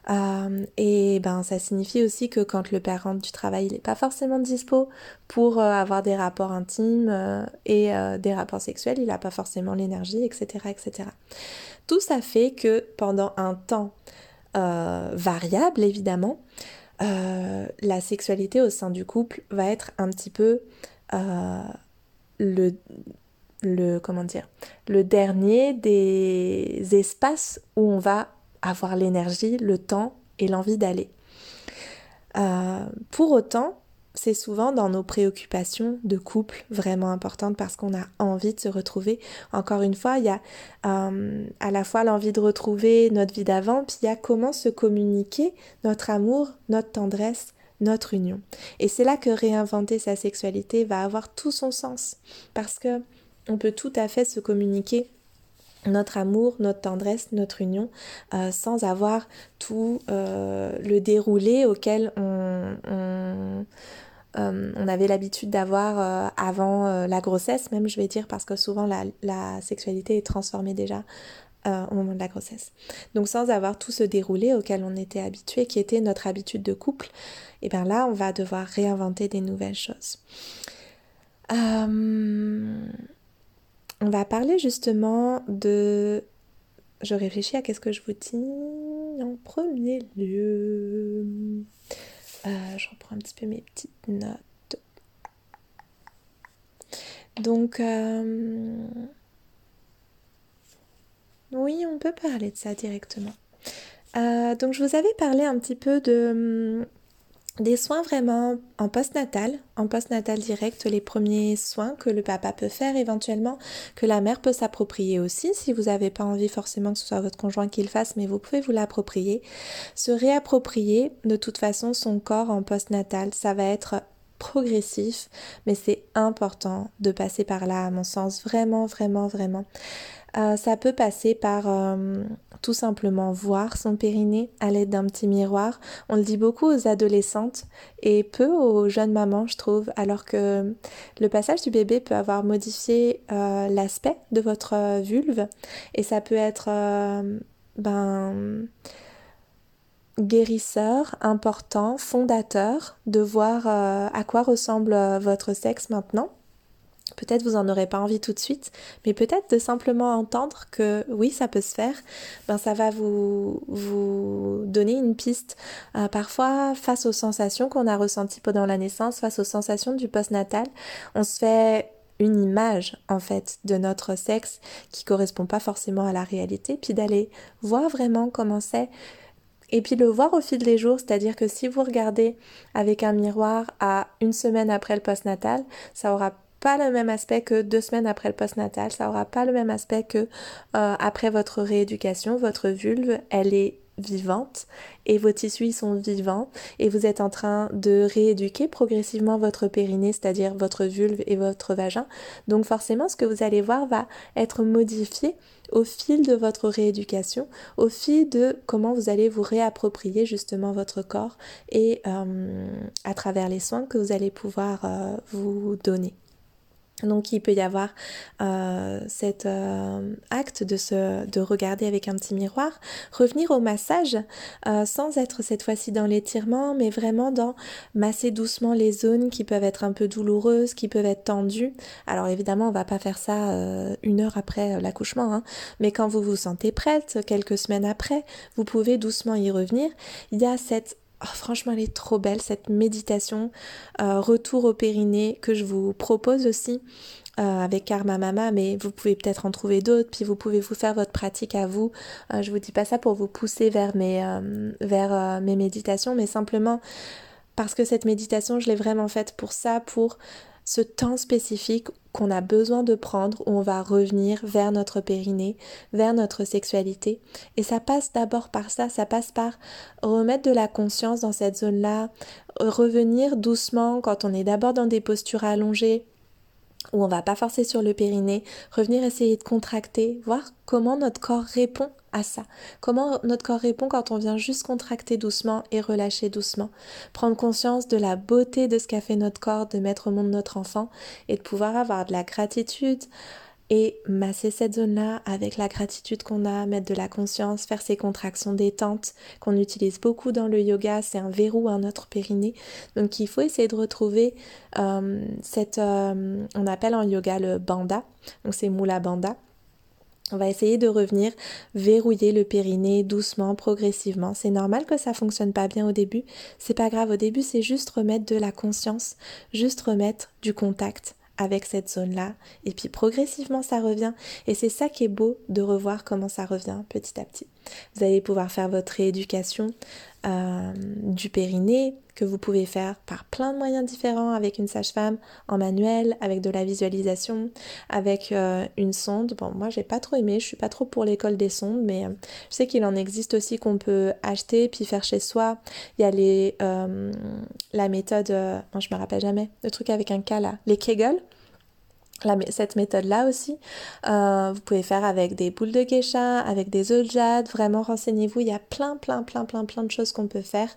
Euh, et ben, ça signifie aussi que quand le père rentre du travail, il n'est pas forcément dispo pour euh, avoir des rapports intimes euh, et des rapports sexuels. Il n'a pas forcément l'énergie, etc., etc. Tout ça fait que pendant un temps variable, évidemment, la sexualité au sein du couple va être un petit peu le le comment dire le dernier des espaces où on va avoir l'énergie, le temps et l'envie d'aller. Euh, pour autant, c'est souvent dans nos préoccupations de couple vraiment importantes parce qu'on a envie de se retrouver. Encore une fois, il y a euh, à la fois l'envie de retrouver notre vie d'avant, puis il y a comment se communiquer notre amour, notre tendresse, notre union. Et c'est là que réinventer sa sexualité va avoir tout son sens parce que on peut tout à fait se communiquer notre amour, notre tendresse, notre union, euh, sans avoir tout euh, le déroulé auquel on, euh, avait l'habitude d'avoir avant la grossesse, même je vais dire, parce que souvent la, la sexualité est transformée déjà au moment de la grossesse. Donc sans avoir tout ce déroulé auquel on était habitué, qui était notre habitude de couple, et eh bien là on va devoir réinventer des nouvelles choses. On va parler justement de... Je réfléchis à qu'est-ce que je vous dis en premier lieu. Euh, je reprends un petit peu mes petites notes. Donc, euh, oui, on peut parler de ça directement. Euh, donc, je vous avais parlé un petit peu de des soins vraiment en post-natal, en post-natal direct, les premiers soins que le papa peut faire éventuellement, que la mère peut s'approprier aussi, si vous n'avez pas envie forcément que ce soit votre conjoint qui le fasse, mais vous pouvez vous l'approprier. Se réapproprier de toute façon son corps en post-natal, ça va être progressif, mais c'est important de passer par là, à mon sens, vraiment, vraiment, vraiment. Euh, ça peut passer par euh, tout simplement voir son périnée à l'aide d'un petit miroir. On le dit beaucoup aux adolescentes et peu aux jeunes mamans, je trouve, alors que le passage du bébé peut avoir modifié euh, l'aspect de votre vulve et ça peut être ben guérisseur, important, fondateur de voir à quoi ressemble votre sexe maintenant. Peut-être vous en aurez pas envie tout de suite, mais peut-être de simplement entendre que oui, ça peut se faire, ben ça va vous, vous donner une piste. Euh, parfois, face aux sensations qu'on a ressenties pendant la naissance, face aux sensations du postnatal, on se fait une image en fait de notre sexe qui correspond pas forcément à la réalité, puis d'aller voir vraiment comment c'est et puis le voir au fil des jours, c'est-à-dire que si vous regardez avec un miroir à une semaine après le postnatal, ça aura pas le même aspect que deux semaines après le postnatal, ça aura pas le même aspect que euh, après votre rééducation, votre vulve, elle est vivante et vos tissus sont vivants et vous êtes en train de rééduquer progressivement votre périnée, c'est-à-dire votre vulve et votre vagin. Donc forcément, ce que vous allez voir va être modifié au fil de votre rééducation, au fil de comment vous allez vous réapproprier justement votre corps et euh, à travers les soins que vous allez pouvoir euh, vous donner. Donc il peut y avoir euh, cet euh, acte de regarder avec un petit miroir, revenir au massage euh, sans être cette fois-ci dans l'étirement, mais vraiment dans masser doucement les zones qui peuvent être un peu douloureuses, qui peuvent être tendues. Alors évidemment on va pas faire ça une heure après l'accouchement, hein, mais quand vous vous sentez prête, quelques semaines après, vous pouvez doucement y revenir. Il y a cette Oh, franchement, elle est trop belle cette méditation euh, retour au périnée que je vous propose aussi euh, avec Karma Mama, mais vous pouvez peut-être en trouver d'autres, puis vous pouvez vous faire votre pratique à vous. Euh, je vous dis pas ça pour vous pousser vers mes, vers, mes méditations, mais simplement parce que cette méditation, je l'ai vraiment faite pour ça, pour ce temps spécifique qu'on a besoin de prendre où on va revenir vers notre périnée, vers notre sexualité. Et ça passe d'abord par ça, ça passe par remettre de la conscience dans cette zone-là, revenir doucement quand on est d'abord dans des postures allongées, où on va pas forcer sur le périnée, revenir essayer de contracter, voir comment notre corps répond à ça. Comment notre corps répond quand on vient juste contracter doucement et relâcher doucement? Prendre conscience de la beauté de ce qu'a fait notre corps, de mettre au monde notre enfant et de pouvoir avoir de la gratitude et masser cette zone-là avec la gratitude qu'on a, mettre de la conscience, faire ces contractions détentes qu'on utilise beaucoup dans le yoga, c'est un verrou à notre périnée. Donc il faut essayer de retrouver euh, cette, euh, on appelle en yoga le banda, donc c'est Mula Banda. On va essayer de revenir verrouiller le périnée doucement, progressivement. C'est normal que ça fonctionne pas bien au début. C'est pas grave. Au début, c'est juste remettre de la conscience, juste remettre du contact avec cette zone-là. Et puis progressivement, ça revient. Et c'est ça qui est beau de revoir comment ça revient petit à petit. Vous allez pouvoir faire votre rééducation euh, du périnée que vous pouvez faire par plein de moyens différents avec une sage-femme en manuel, avec de la visualisation, avec euh, une sonde. Bon, moi j'ai pas trop aimé, je suis pas trop pour l'école des sondes, mais euh, je sais qu'il en existe aussi qu'on peut acheter puis faire chez soi. Il y a les la méthode, je me rappelle jamais, le truc avec un cas là, les Kegel cette méthode-là aussi, euh, vous pouvez faire avec des boules de geisha, avec des œufs de jade, vraiment renseignez-vous, il y a plein, plein, plein, plein, plein de choses qu'on peut faire.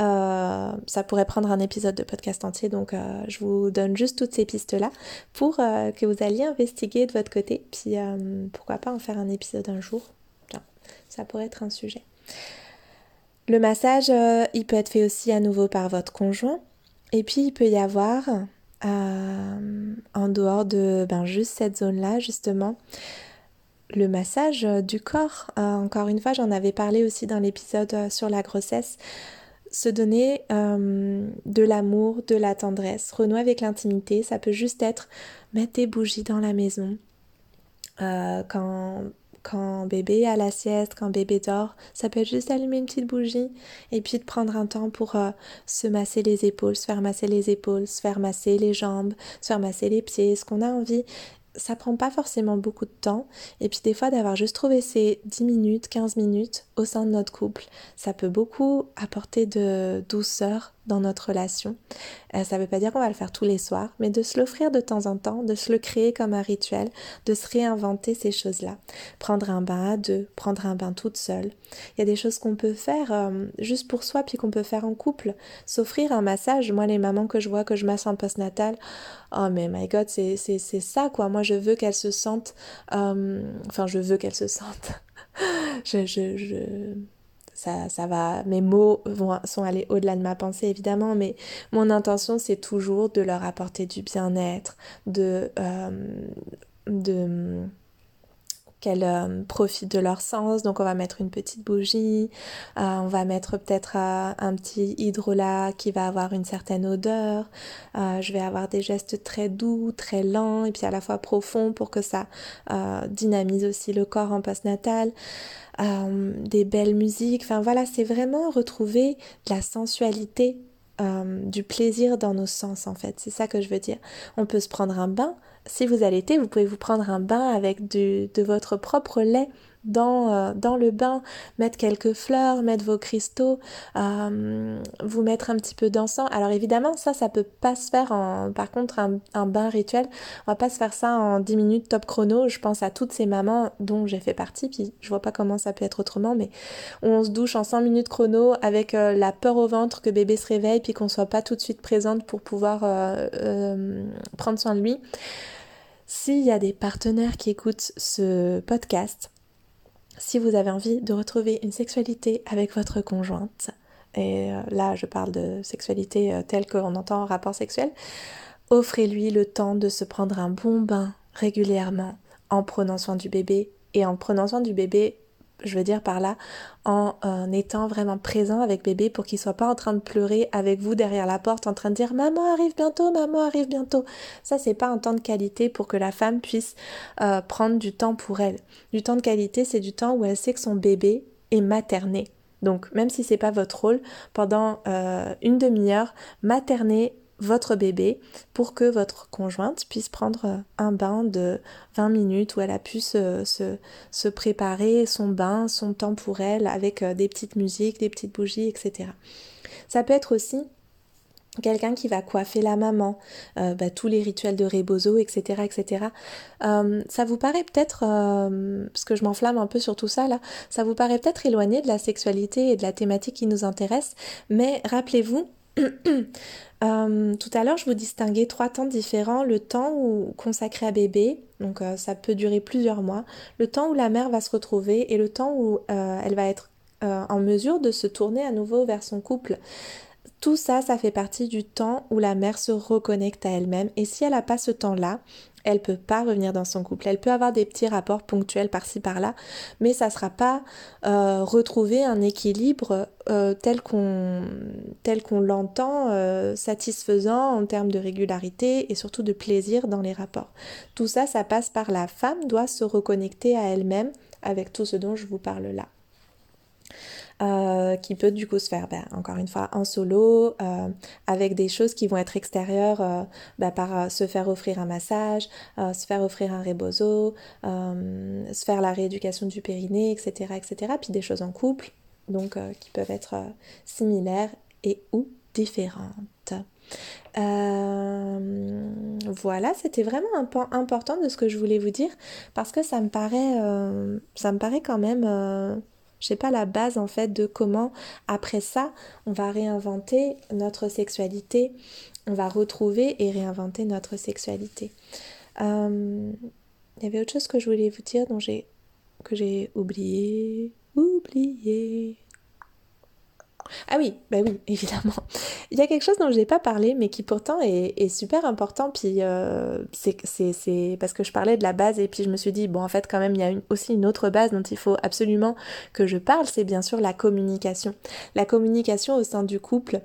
Euh, ça pourrait prendre un épisode de podcast entier, donc euh, je vous donne juste toutes ces pistes-là pour que vous alliez investiguer de votre côté, puis pourquoi pas en faire un épisode un jour. ça pourrait être un sujet. Le massage, il peut être fait aussi à nouveau par votre conjoint, et puis il peut y avoir euh, en dehors de ben, juste cette zone-là, justement. Le massage du corps, euh, encore une fois, j'en avais parlé aussi dans l'épisode euh, sur la grossesse. Se donner de l'amour, de la tendresse, renouer avec l'intimité, ça peut juste être mettre des bougies dans la maison. quand quand bébé a la sieste, quand bébé dort. Ça peut être juste allumer une petite bougie et puis de prendre un temps pour euh, se masser les épaules, se faire masser les épaules, se faire masser les jambes, se faire masser les pieds, ce qu'on a envie ça prend pas forcément beaucoup de temps. Et puis des fois d'avoir juste trouvé ces 10 minutes, 15 minutes au sein de notre couple, ça peut beaucoup apporter de douceur dans notre relation. Euh, ça ne veut pas dire qu'on va le faire tous les soirs, mais de se l'offrir de temps en temps, de se le créer comme un rituel, de se réinventer ces choses-là. Prendre un bain à deux, prendre un bain toute seule. Il y a des choses qu'on peut faire euh, juste pour soi, puis qu'on peut faire en couple. S'offrir un massage. Moi, les mamans que je vois, que je masse en postnatal, oh mais my god, c'est ça quoi. Moi, je veux qu'elles se sentent... Euh, enfin, je veux qu'elles se sentent... *gasps* ça, va, mes mots vont, sont allés au-delà de ma pensée évidemment, mais mon intention c'est toujours de leur apporter du bien-être, de, euh, de qu'elles euh, profitent de leur sens. Donc on va mettre une petite bougie, euh, on va mettre peut-être un petit hydrolat qui va avoir une certaine odeur. je vais avoir des gestes très doux, très lents et puis à la fois profonds pour que ça dynamise aussi le corps en postnatal. Euh, des belles musiques. Enfin voilà, c'est vraiment retrouver de la sensualité, euh, du plaisir dans nos sens en fait. C'est ça que je veux dire. On peut se prendre un bain. Si vous allaitez, vous pouvez vous prendre un bain avec du, de votre propre lait dans, euh, dans le bain, mettre quelques fleurs, mettre vos cristaux, euh, vous mettre un petit peu d'encens. Alors évidemment, ça, ça peut pas se faire en, par contre, un, bain rituel, on va pas se faire ça en 10 minutes top chrono. Je pense à toutes ces mamans dont j'ai fait partie, puis je vois pas comment ça peut être autrement, mais on se douche en 100 minutes chrono avec euh, la peur au ventre que bébé se réveille, puis qu'on soit pas tout de suite présente pour pouvoir prendre soin de lui. S'il y a des partenaires qui écoutent ce podcast, si vous avez envie de retrouver une sexualité avec votre conjointe, et euh, là je parle de sexualité euh, telle qu'on entend en rapport sexuel, offrez-lui le temps de se prendre un bon bain régulièrement en prenant soin du bébé et en prenant soin du bébé je veux dire par là, en, étant vraiment présent avec bébé pour qu'il soit pas en train de pleurer avec vous derrière la porte en train de dire maman arrive bientôt, maman arrive bientôt. Ça c'est pas un temps de qualité pour que la femme puisse euh, prendre du temps pour elle. Du temps de qualité, c'est du temps où elle sait que son bébé est materné. Donc même si c'est pas votre rôle, pendant euh, une demi-heure, materner votre bébé pour que votre conjointe puisse prendre euh, un bain de 20 minutes où elle a pu se, se, préparer son bain, son temps pour elle avec euh, des petites musiques, des petites bougies, etc. Ça peut être aussi quelqu'un qui va coiffer la maman, euh, bah, tous les rituels de rebozo, etc. etc. ça vous paraît peut-être, parce que je m'enflamme un peu sur tout ça là, ça vous paraît peut-être éloigné de la sexualité et de la thématique qui nous intéresse, mais rappelez-vous *clears throat* Euh, tout à l'heure, je vous distinguais trois temps différents. Le temps où, consacré à bébé, donc euh, ça peut durer plusieurs mois. Le temps où la mère va se retrouver et le temps où euh, elle va être en mesure de se tourner à nouveau vers son couple. Tout ça, ça fait partie du temps où la mère se reconnecte à elle-même. Et si elle n'a pas ce temps-là, elle peut pas revenir dans son couple. Elle peut avoir des petits rapports ponctuels par-ci par-là, mais ça sera pas euh, retrouver un équilibre euh, tel qu'on tel qu'on l'entend euh, satisfaisant en termes de régularité et surtout de plaisir dans les rapports. Tout ça, ça passe par la femme doit se reconnecter à elle-même avec tout ce dont je vous parle là. Euh, qui peut du coup se faire, ben, encore une fois, en solo, euh, avec des choses qui vont être extérieures, euh, ben, par se faire offrir un massage, se faire offrir un rebozo, se faire la rééducation du périnée, etc., etc. Puis des choses en couple, donc qui peuvent être similaires et ou différentes. voilà, c'était vraiment un point important de ce que je voulais vous dire parce que ça me paraît, ça me paraît quand même sais pas la base en fait de comment après ça on va réinventer notre sexualité, on va retrouver et réinventer notre sexualité. Euh, il y avait autre chose que je voulais vous dire dont j'ai que j'ai oublié, oublié. Ah oui, bah oui, *laughs* évidemment. Il y a quelque chose dont je n'ai pas parlé, mais qui pourtant est, super important. Puis euh, c'est parce que je parlais de la base et puis je me suis dit, bon, en fait, quand même, il y a aussi une autre base dont il faut absolument que je parle, c'est bien sûr la communication. La communication au sein du couple.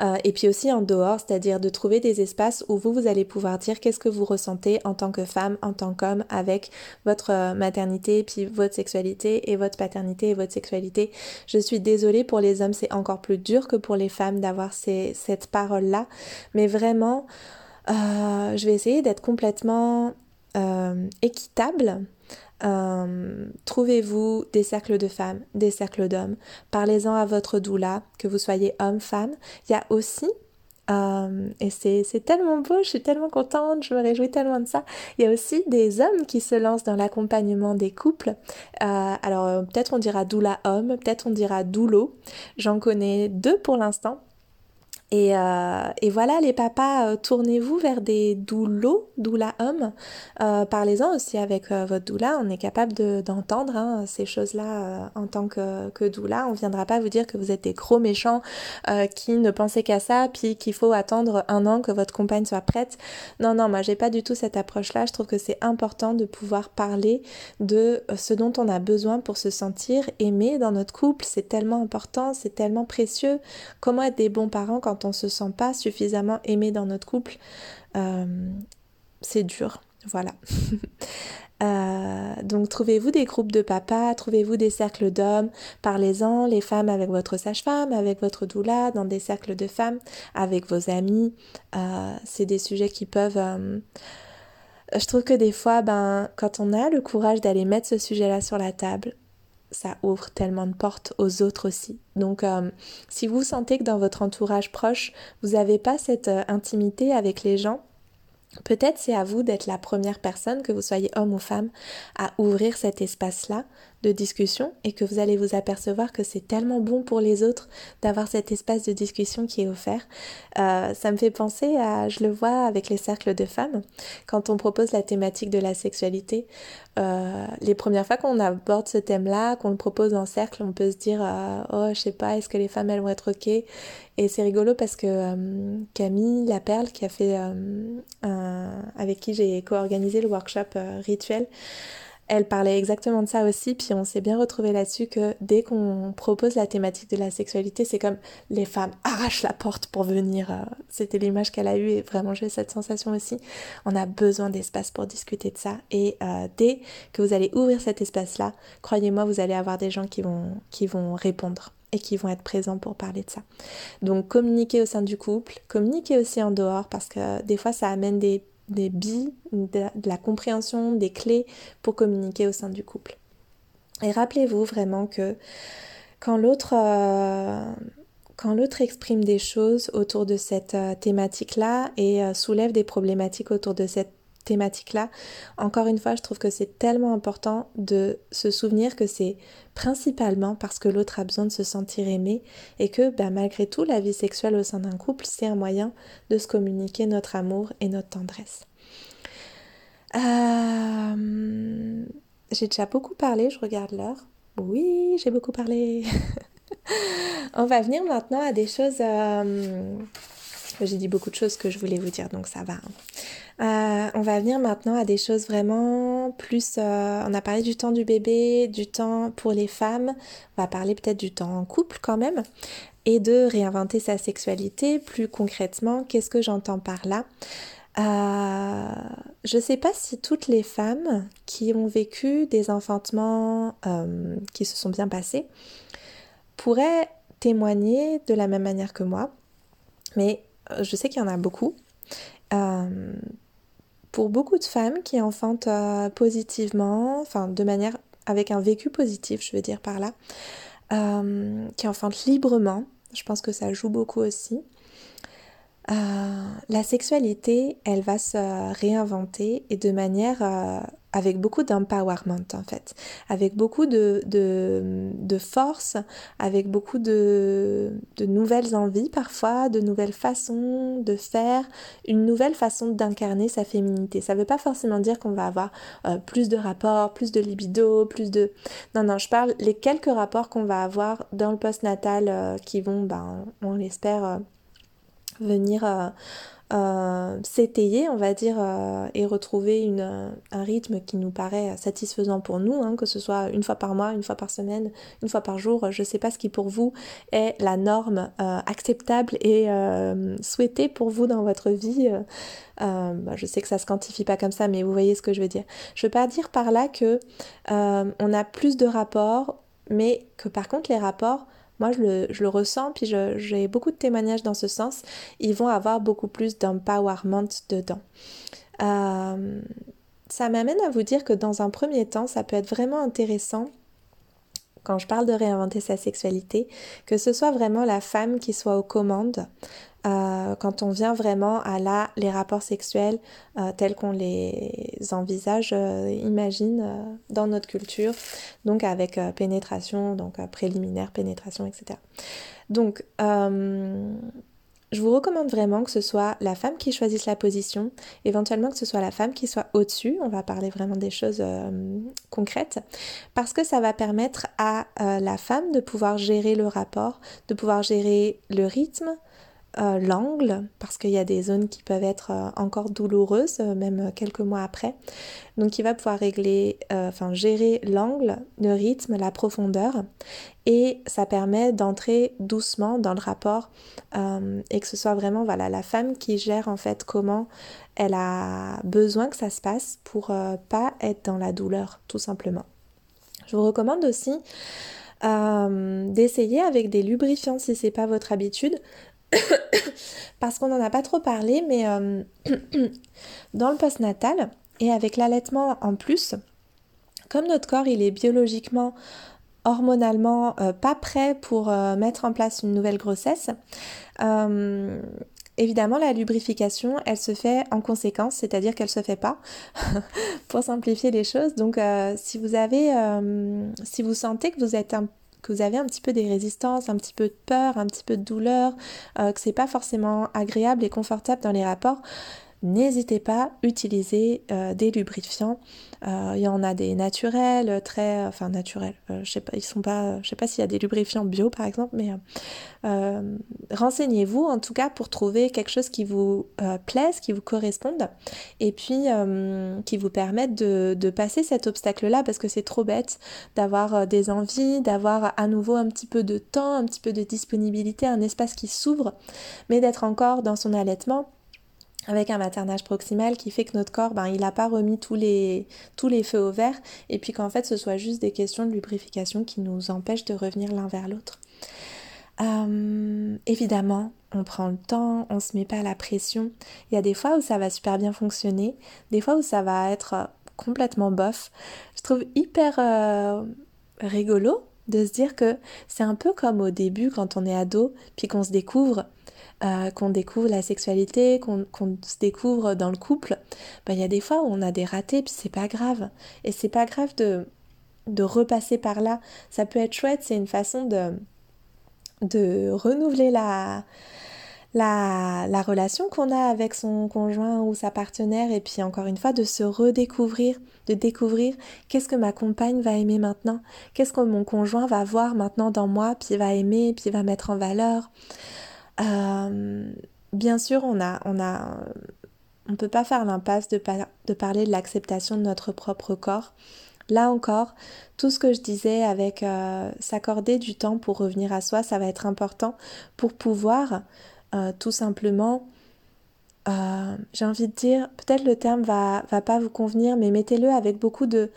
Euh, et puis aussi en dehors, c'est-à-dire de trouver des espaces où vous, vous allez pouvoir dire qu'est-ce que vous ressentez en tant que femme, en tant qu'homme, avec votre euh, maternité, puis votre sexualité et votre paternité et votre sexualité. Je suis désolée pour les hommes, c'est encore plus dur que pour les femmes d'avoir cette parole-là. Mais vraiment, euh, je vais essayer d'être complètement équitable euh, trouvez-vous des cercles de femmes, des cercles d'hommes? Parlez-en à votre doula, que vous soyez homme, femme. Il y a aussi, euh, et c'est tellement beau, je suis tellement contente, je me réjouis tellement de ça. Il y a aussi des hommes qui se lancent dans l'accompagnement des couples. Euh, alors peut-être on dira doula homme, peut-être on dira doulo. J'en connais deux pour l'instant. Et, euh, et, voilà, les papas, euh, tournez-vous vers des doulos, doula hommes. Euh, Parlez-en aussi avec votre doula. On est capable d'entendre hein, ces choses-là en tant que, doula. On viendra pas vous dire que vous êtes des gros méchants qui ne pensaient qu'à ça, puis qu'il faut attendre un an que votre compagne soit prête. Non, non, moi j'ai pas du tout cette approche-là. Je trouve que c'est important de pouvoir parler de ce dont on a besoin pour se sentir aimé dans notre couple. C'est tellement important, c'est tellement précieux. Comment être des bons parents quand on se sent pas suffisamment aimé dans notre couple, euh, c'est dur. Voilà. *laughs* Euh, donc trouvez-vous des groupes de papas, trouvez-vous des cercles d'hommes, parlez-en, les femmes avec votre sage-femme, avec votre doula, dans des cercles de femmes, avec vos amis. Euh, c'est des sujets qui peuvent... je trouve que des fois, ben, quand on a le courage d'aller mettre ce sujet-là sur la table, ça ouvre tellement de portes aux autres aussi. Donc euh, si vous sentez que dans votre entourage proche, vous n'avez pas cette euh, intimité avec les gens, peut-être c'est à vous d'être la première personne, que vous soyez homme ou femme, à ouvrir cet espace-là de discussion et que vous allez vous apercevoir que c'est tellement bon pour les autres d'avoir cet espace de discussion qui est offert. Euh, ça me fait penser à, je le vois avec les cercles de femmes, quand on propose la thématique de la sexualité, euh, les premières fois qu'on aborde ce thème-là, qu'on le propose en cercle, on peut se dire euh, oh je sais pas, est-ce que les femmes elles vont être ok? Et c'est rigolo parce que Camille La Perle qui a fait avec qui j'ai co-organisé le workshop rituel elle parlait exactement de ça aussi, puis on s'est bien retrouvé là-dessus que dès qu'on propose la thématique de la sexualité, c'est comme les femmes arrachent la porte pour venir. Euh, c'était l'image qu'elle a eue et vraiment j'ai cette sensation aussi. On a besoin d'espace pour discuter de ça et euh, dès que vous allez ouvrir cet espace-là, croyez-moi, vous allez avoir des gens qui vont, qui vont répondre et qui vont être présents pour parler de ça. Donc communiquer au sein du couple, communiquer aussi en dehors parce que des fois ça amène des des billes, de, la compréhension, des clés pour communiquer au sein du couple. Et rappelez-vous vraiment que quand l'autre euh, quand l'autre exprime des choses autour de cette euh, thématique-là et euh, soulève des problématiques autour de cette thématique-là. Encore une fois, je trouve que c'est tellement important de se souvenir que c'est principalement parce que l'autre a besoin de se sentir aimé et que bah, malgré tout, la vie sexuelle au sein d'un couple, c'est un moyen de se communiquer notre amour et notre tendresse. Euh, j'ai déjà beaucoup parlé, je regarde l'heure. Oui, j'ai beaucoup parlé. *laughs* On va venir maintenant à des choses... Euh, j'ai dit beaucoup de choses que je voulais vous dire, donc ça va. Euh, on va venir maintenant à des choses vraiment plus... Euh, on a parlé du temps du bébé, du temps pour les femmes, on va parler peut-être du temps en couple quand même, et de réinventer sa sexualité. Plus concrètement. Qu'est-ce que j'entends par là? Euh, je ne sais pas si toutes les femmes qui ont vécu des enfantements qui se sont bien passés pourraient témoigner de la même manière que moi, mais je sais qu'il y en a beaucoup pour beaucoup de femmes qui enfantent euh, positivement, enfin de manière avec un vécu positif, je veux dire par là, euh, qui enfantent librement, je pense que ça joue beaucoup aussi. Euh, la sexualité, elle va se réinventer et de manière avec beaucoup d'empowerment en fait, avec beaucoup de, de, force, avec beaucoup de, de, nouvelles envies parfois, de nouvelles façons de faire, une nouvelle façon d'incarner sa féminité. Ça ne veut pas forcément dire qu'on va avoir euh, plus de rapports, plus de libido, plus de... Non, non, je parle les quelques rapports qu'on va avoir dans le postnatal euh, qui vont, ben, on l'espère, euh, venir euh, s'étayer, on va dire, euh, et retrouver une, un rythme qui nous paraît satisfaisant pour nous, hein, que ce soit une fois par mois, une fois par semaine, une fois par jour, je ne sais pas ce qui pour vous est la norme acceptable et souhaitée pour vous dans votre vie. Bah, je sais que ça se quantifie pas comme ça, mais vous voyez ce que je veux dire. Je veux pas dire par là que on a plus de rapports, mais que par contre les rapports moi, je le, ressens, puis j'ai beaucoup de témoignages dans ce sens. Ils vont avoir beaucoup plus d'empowerment dedans. Euh, ça m'amène à vous dire que dans un premier temps, ça peut être vraiment intéressant quand je parle de réinventer sa sexualité, que ce soit vraiment la femme qui soit aux commandes, euh, quand on vient vraiment à là les rapports sexuels euh, tels qu'on les envisage, euh, imagine dans notre culture, donc avec pénétration, donc préliminaire, pénétration, etc. Donc, je vous recommande vraiment que ce soit la femme qui choisisse la position, éventuellement que ce soit la femme qui soit au-dessus, on va parler vraiment des choses concrètes, parce que ça va permettre à la femme de pouvoir gérer le rapport, de pouvoir gérer le rythme, euh, l'angle, parce qu'il y a des zones qui peuvent être euh, encore douloureuses, euh, même quelques mois après. Donc il va pouvoir régler, enfin gérer l'angle, le rythme, la profondeur, et ça permet d'entrer doucement dans le rapport et que ce soit vraiment voilà la femme qui gère en fait comment elle a besoin que ça se passe pour pas être dans la douleur, tout simplement. Je vous recommande aussi d'essayer avec des lubrifiants si c'est pas votre habitude *coughs* parce qu'on n'en a pas trop parlé, mais euh, *coughs* dans le postnatal et avec l'allaitement en plus, comme notre corps il est biologiquement, hormonalement euh, pas prêt pour euh, mettre en place une nouvelle grossesse, évidemment la lubrification elle se fait en conséquence, c'est-à-dire qu'elle se fait pas *laughs* pour simplifier les choses. Donc si vous avez, si vous sentez que vous êtes un que vous avez un petit peu des résistances, un petit peu de peur, un petit peu de douleur, euh, que c'est pas forcément agréable et confortable dans les rapports, n'hésitez pas à utiliser euh, des lubrifiants. Euh, il y en a des naturels, très, enfin naturels. Euh, je sais pas, pas, je sais pas s'il y a des lubrifiants bio par exemple, mais renseignez-vous en tout cas pour trouver quelque chose qui vous plaise, qui vous corresponde, et puis qui vous permette de, de passer cet obstacle-là, parce que c'est trop bête d'avoir des envies, d'avoir à nouveau un petit peu de temps, un petit peu de disponibilité, un espace qui s'ouvre, mais d'être encore dans son allaitement avec un maternage proximal qui fait que notre corps, ben, il n'a pas remis tous les, tous les feux au vert et puis qu'en fait ce soit juste des questions de lubrification qui nous empêchent de revenir l'un vers l'autre. Euh, évidemment, on prend le temps, on se met pas à la pression. Il y a des fois où ça va super bien fonctionner, des fois où ça va être complètement bof. Je trouve hyper euh, rigolo de se dire que c'est un peu comme au début quand on est ado, puis qu'on se découvre. Euh, qu'on découvre la sexualité, qu'on se découvre dans le couple, ben, il y a des fois où on a des ratés, puis c'est pas grave. Et c'est pas grave de, de repasser par là. Ça peut être chouette, c'est une façon de, de renouveler la, la, la relation qu'on a avec son conjoint ou sa partenaire et puis encore une fois de se redécouvrir, de découvrir qu'est-ce que ma compagne va aimer maintenant, qu'est-ce que mon conjoint va voir maintenant dans moi, puis va aimer, puis va mettre en valeur. Euh, bien sûr, on a, on a, on peut pas faire l'impasse de, parler de l'acceptation de notre propre corps. Là encore, tout ce que je disais avec euh, s'accorder du temps pour revenir à soi, ça va être important pour pouvoir euh, tout simplement, j'ai envie de dire, peut-être le terme va, va pas vous convenir, mais mettez-le avec beaucoup de,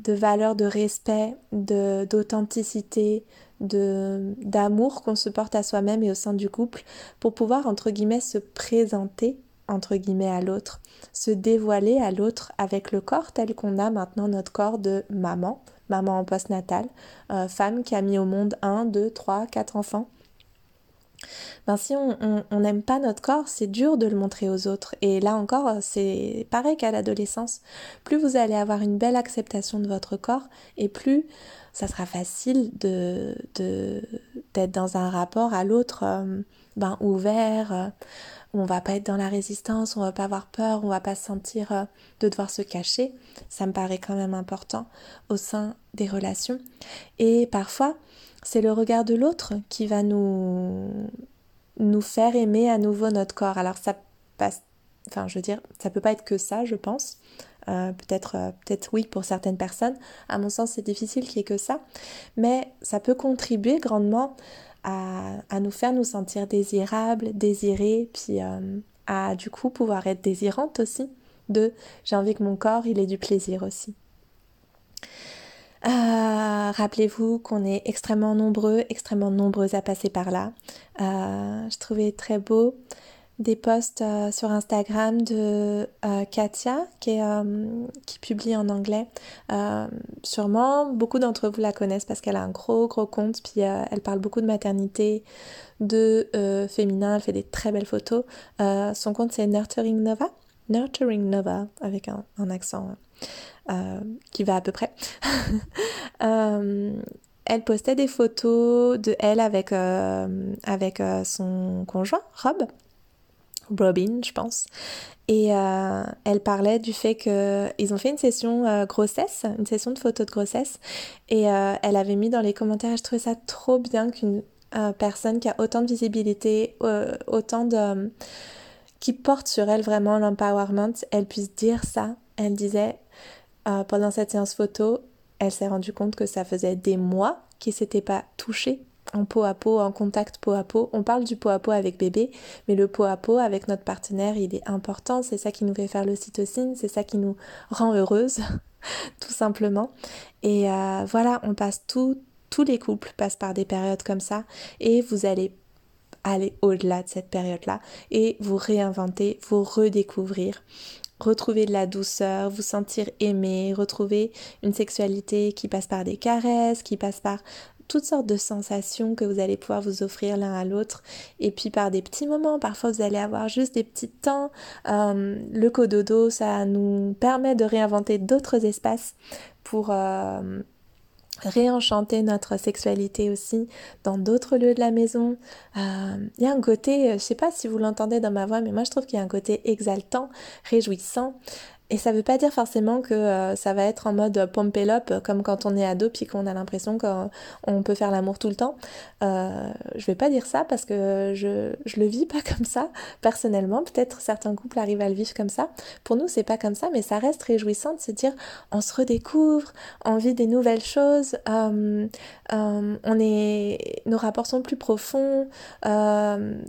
de valeur, de respect, d'authenticité, d'amour qu'on se porte à soi-même et au sein du couple pour pouvoir entre guillemets se présenter entre guillemets à l'autre, se dévoiler à l'autre avec le corps tel qu'on a maintenant notre corps de maman, maman en postnatal, euh, femme qui a mis au monde un, deux, trois, quatre enfants ben si on n'aime pas notre corps, c'est dur de le montrer aux autres. Et là encore, c'est pareil qu'à l'adolescence. Plus vous allez avoir une belle acceptation de votre corps, et plus ça sera facile de d'être dans un rapport à l'autre euh, ben, ouvert, euh, on va pas être dans la résistance, on va pas avoir peur, on va pas se sentir euh, de devoir se cacher. Ça me paraît quand même important au sein des relations. Et parfois, c'est le regard de l'autre qui va nous nous faire aimer à nouveau notre corps. Alors ça passe, enfin je veux dire, ça peut pas être que ça, je pense. Euh, peut-être euh, peut-être oui pour certaines personnes. À mon sens, c'est difficile qu'il n'y ait que ça. Mais ça peut contribuer grandement à, nous faire nous sentir désirables, désirés, puis euh, à du coup pouvoir être désirante aussi. De j'ai envie que mon corps, il ait du plaisir aussi. Rappelez-vous qu'on est extrêmement nombreux, extrêmement nombreuses à passer par là. je trouvais très beau des posts euh, sur Instagram de euh, Katia qui, euh, qui, publie en anglais. sûrement, beaucoup d'entre vous la connaissent parce qu'elle a un gros gros compte, puis elle parle beaucoup de maternité, de féminin, elle fait des très belles photos. son compte c'est Nurturing Nova, Nurturing Nova avec un, accent qui va à peu près. *laughs* elle postait des photos de elle avec son conjoint, Rob. Robin, je pense. Et euh, elle parlait du fait qu'ils ont fait une session euh, grossesse, une session de photos de grossesse. Et euh, elle avait mis dans les commentaires, je trouvais ça trop bien qu'une personne qui a autant de visibilité, autant de... qui porte sur elle vraiment l'empowerment, elle puisse dire ça. Elle disait, pendant cette séance photo, elle s'est rendue compte que ça faisait des mois qu'il s'était pas touché en peau à peau, en contact peau à peau. On parle du peau à peau avec bébé, mais le peau à peau avec notre partenaire, il est important. C'est ça qui nous fait faire l'ocytocine, c'est ça qui nous rend heureuse, *laughs* tout simplement. Et euh, voilà, on passe tout, tous les couples passent par des périodes comme ça, et vous allez aller au-delà de cette période-là et vous réinventer, vous redécouvrir retrouver de la douceur, vous sentir aimé, retrouver une sexualité qui passe par des caresses, qui passe par toutes sortes de sensations que vous allez pouvoir vous offrir l'un à l'autre. Et puis par des petits moments, parfois vous allez avoir juste des petits temps. Euh, le cododo, ça nous permet de réinventer d'autres espaces pour... Euh, réenchanter notre sexualité aussi dans d'autres lieux de la maison. Euh, il y a un côté, je sais pas si vous l'entendez dans ma voix, mais moi je trouve qu'il y a un côté exaltant, réjouissant. Et ça veut pas dire forcément que euh, ça va être en mode pump up comme quand on est ado puis qu'on a l'impression qu'on peut faire l'amour tout le temps. Euh, je vais pas dire ça parce que je, je le vis pas *laughs* comme ça personnellement. Peut-être certains couples arrivent à le vivre comme ça. Pour nous, c'est pas comme ça, mais ça reste réjouissant de se dire on se redécouvre, on vit des nouvelles choses, euh, euh, on est, nos rapports sont plus profonds.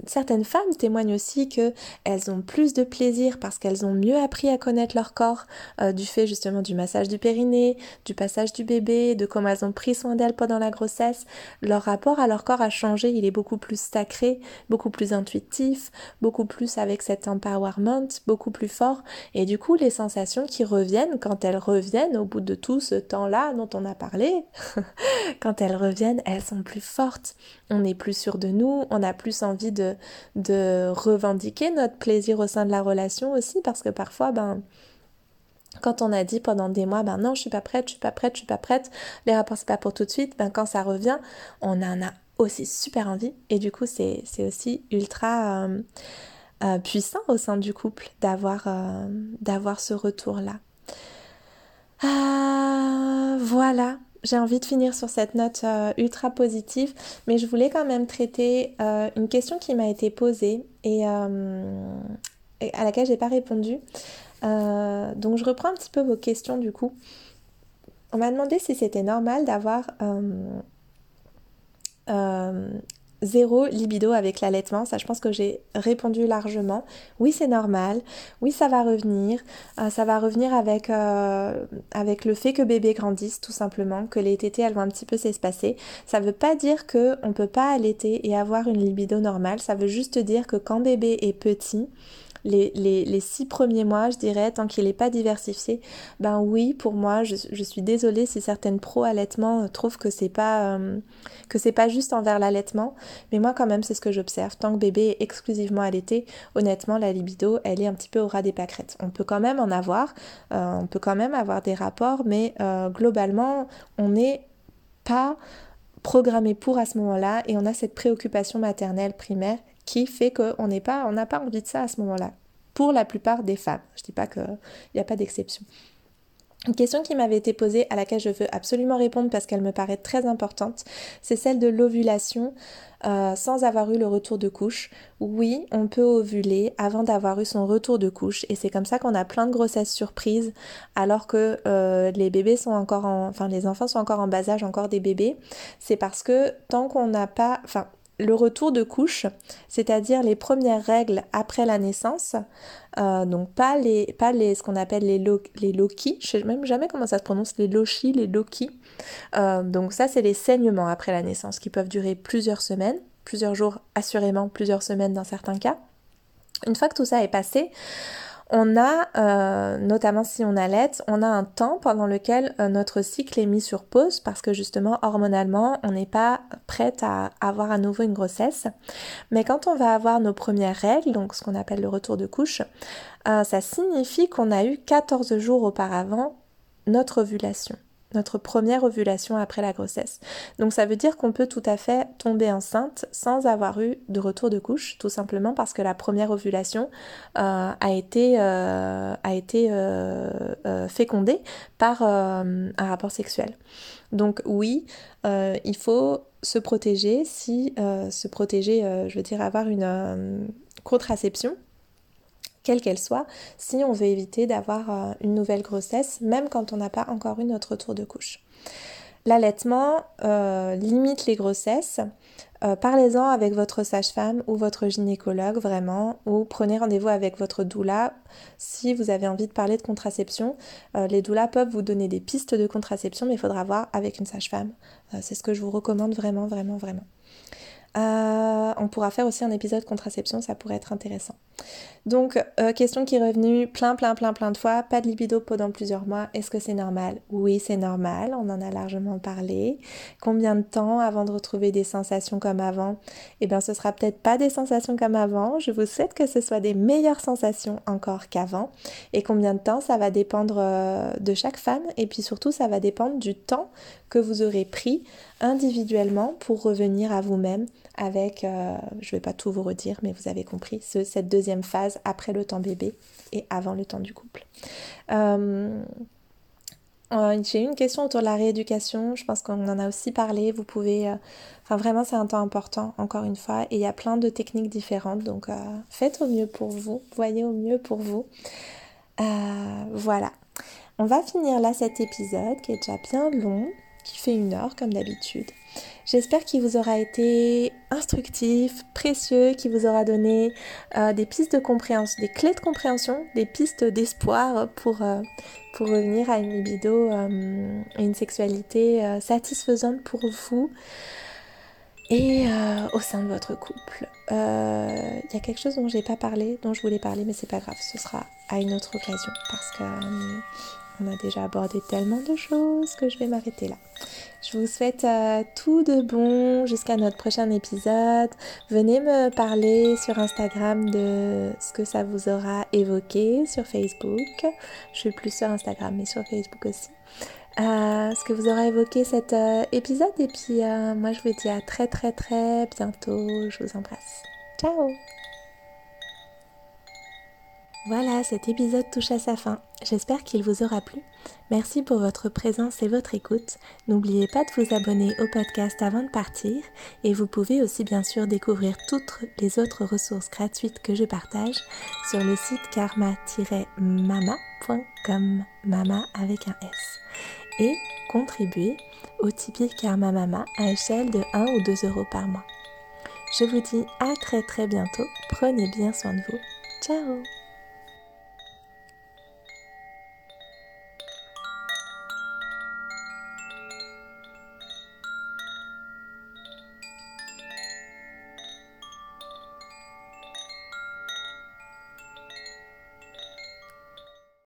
certaines femmes témoignent aussi que elles ont plus de plaisir parce qu'elles ont mieux appris à connaître leur corps, euh, du fait justement du massage du périnée, du passage du bébé, de comment elles ont pris soin d'elles pendant la grossesse. Leur rapport à leur corps a changé, il est beaucoup plus sacré, beaucoup plus intuitif, beaucoup plus avec cet empowerment, beaucoup plus fort. Et du coup, les sensations qui reviennent, quand elles reviennent au bout de tout ce temps-là dont on a parlé, *laughs* quand elles reviennent, elles sont plus fortes. On est plus sûr de nous, on a plus envie de, de revendiquer notre plaisir au sein de la relation aussi, parce que parfois, ben, quand on a dit pendant des mois, ben non, je suis pas prête, je suis pas prête, je suis pas prête, les rapports c'est pas pour tout de suite, ben quand ça revient, on en a aussi super envie et du coup c'est aussi ultra euh, euh, puissant au sein du couple d'avoir euh, d'avoir ce retour là. Voilà, j'ai envie de finir sur cette note ultra positive, mais je voulais quand même traiter une question qui m'a été posée et, et à laquelle j'ai pas répondu. Euh, donc je reprends un petit peu vos questions du coup. On m'a demandé si c'était normal d'avoir euh, euh, zéro libido avec l'allaitement. Ça, je pense que j'ai répondu largement. Oui, c'est normal. Oui, ça va revenir. ça va revenir avec, avec le fait que bébé grandisse, tout simplement, que les tétés, elles vont un petit peu s'espacer. Ça ne veut pas dire qu'on ne peut pas allaiter et avoir une libido normale. Ça veut juste dire que quand bébé est petit, les, six premiers mois, je dirais, tant qu'il n'est pas diversifié, ben oui, pour moi, je, suis désolée si certaines pro-allaitement trouvent que c'est pas, euh, que c'est pas juste envers l'allaitement, mais moi quand même, c'est ce que j'observe. Tant que bébé est exclusivement allaité, honnêtement, la libido, elle est un petit peu au ras des pâquerettes. On peut quand même en avoir, euh, on peut quand même avoir des rapports, mais euh, globalement, on n'est pas programmé pour à ce moment-là et on a cette préoccupation maternelle primaire qui fait qu'on n'est pas, on n'a pas envie de ça à ce moment-là. Pour la plupart des femmes. Je dis pas qu'il n'y a pas d'exception. Une question qui m'avait été posée, à laquelle je veux absolument répondre parce qu'elle me paraît très importante, c'est celle de l'ovulation euh, sans avoir eu le retour de couche. Oui, on peut ovuler avant d'avoir eu son retour de couche et c'est comme ça qu'on a plein de grossesses surprises alors que euh, les bébés sont encore en... enfin les enfants sont encore en bas âge, encore des bébés. C'est parce que tant qu'on n'a pas... enfin le retour de couche, c'est-à-dire les premières règles après la naissance, euh, donc pas les, pas les, ce qu'on appelle les, lo, les loki, je sais même jamais comment ça se prononce, les lochi, les loki. Euh, donc ça, c'est les saignements après la naissance qui peuvent durer plusieurs semaines, plusieurs jours assurément, plusieurs semaines dans certains cas. Une fois que tout ça est passé, on a, euh, notamment si on allait, on a un temps pendant lequel euh, notre cycle est mis sur pause parce que justement hormonalement on n'est pas prête à avoir à nouveau une grossesse. Mais quand on va avoir nos premières règles, donc ce qu'on appelle le retour de couche, euh, ça signifie qu'on a eu 14 jours auparavant notre ovulation notre première ovulation après la grossesse. Donc ça veut dire qu'on peut tout à fait tomber enceinte sans avoir eu de retour de couche, tout simplement parce que la première ovulation euh, a été, euh, euh, fécondée par un rapport sexuel. Donc oui, il faut se protéger si se protéger, je veux dire avoir une contraception quelle qu'elle soit, si on veut éviter d'avoir euh, une nouvelle grossesse, même quand on n'a pas encore eu notre tour de couche. L'allaitement euh, limite les grossesses. Euh, parlez-en avec votre sage-femme ou votre gynécologue vraiment, ou prenez rendez-vous avec votre doula si vous avez envie de parler de contraception. les doulas peuvent vous donner des pistes de contraception, mais il faudra voir avec une sage-femme. C'est ce que je vous recommande vraiment, vraiment, vraiment. Euh, on pourra faire aussi un épisode contraception, ça pourrait être intéressant. Donc, euh, question qui est revenue plein, plein, plein, plein de fois. Pas de libido pendant plusieurs mois. Est-ce que c'est normal? Oui, c'est normal. On en a largement parlé. Combien de temps avant de retrouver des sensations comme avant? Eh bien, ce sera peut-être pas des sensations comme avant. Je vous souhaite que ce soit des meilleures sensations encore qu'avant. Et combien de temps Ça va dépendre euh, de chaque femme. Et puis surtout, ça va dépendre du temps que vous aurez pris individuellement pour revenir à vous-même avec, euh, je ne vais pas tout vous redire, mais vous avez compris, cette deuxième phase après le temps bébé et avant le temps du couple. Euh, euh, j'ai une question autour de la rééducation, je pense qu'on en a aussi parlé, vous pouvez, enfin vraiment c'est un temps important, encore une fois, et il y a plein de techniques différentes, donc faites au mieux pour vous, voyez au mieux pour vous. voilà, on va finir là cet épisode qui est déjà bien long, qui fait une heure comme d'habitude. J'espère qu'il vous aura été instructif, précieux, qu'il vous aura donné euh, des pistes de compréhension, des clés de compréhension, des pistes d'espoir pour, euh, pour revenir à une libido euh, et une sexualité satisfaisante pour vous et au sein de votre couple. Il y a quelque chose dont j'ai pas parlé, dont je voulais parler, mais c'est pas grave, ce sera à une autre occasion parce que on a déjà abordé tellement de choses que je vais m'arrêter là. Je vous souhaite euh, tout de bon jusqu'à notre prochain épisode. Venez me parler sur Instagram de ce que ça vous aura évoqué sur Facebook. Je suis plus sur Instagram mais sur Facebook aussi. Euh, ce que vous aura évoqué cet euh, épisode et puis moi je vous dis à très très très bientôt. Je vous embrasse. Ciao voilà, cet épisode touche à sa fin. J'espère qu'il vous aura plu. Merci pour votre présence et votre écoute. N'oubliez pas de vous abonner au podcast avant de partir et vous pouvez aussi bien sûr découvrir toutes les autres ressources gratuites que je partage sur le site karma-mama.com, mama avec un S, et contribuer au Tipeee Karma Mama à échelle de 1 ou 2 euros par mois. Je vous dis à très très bientôt. Prenez bien soin de vous. Ciao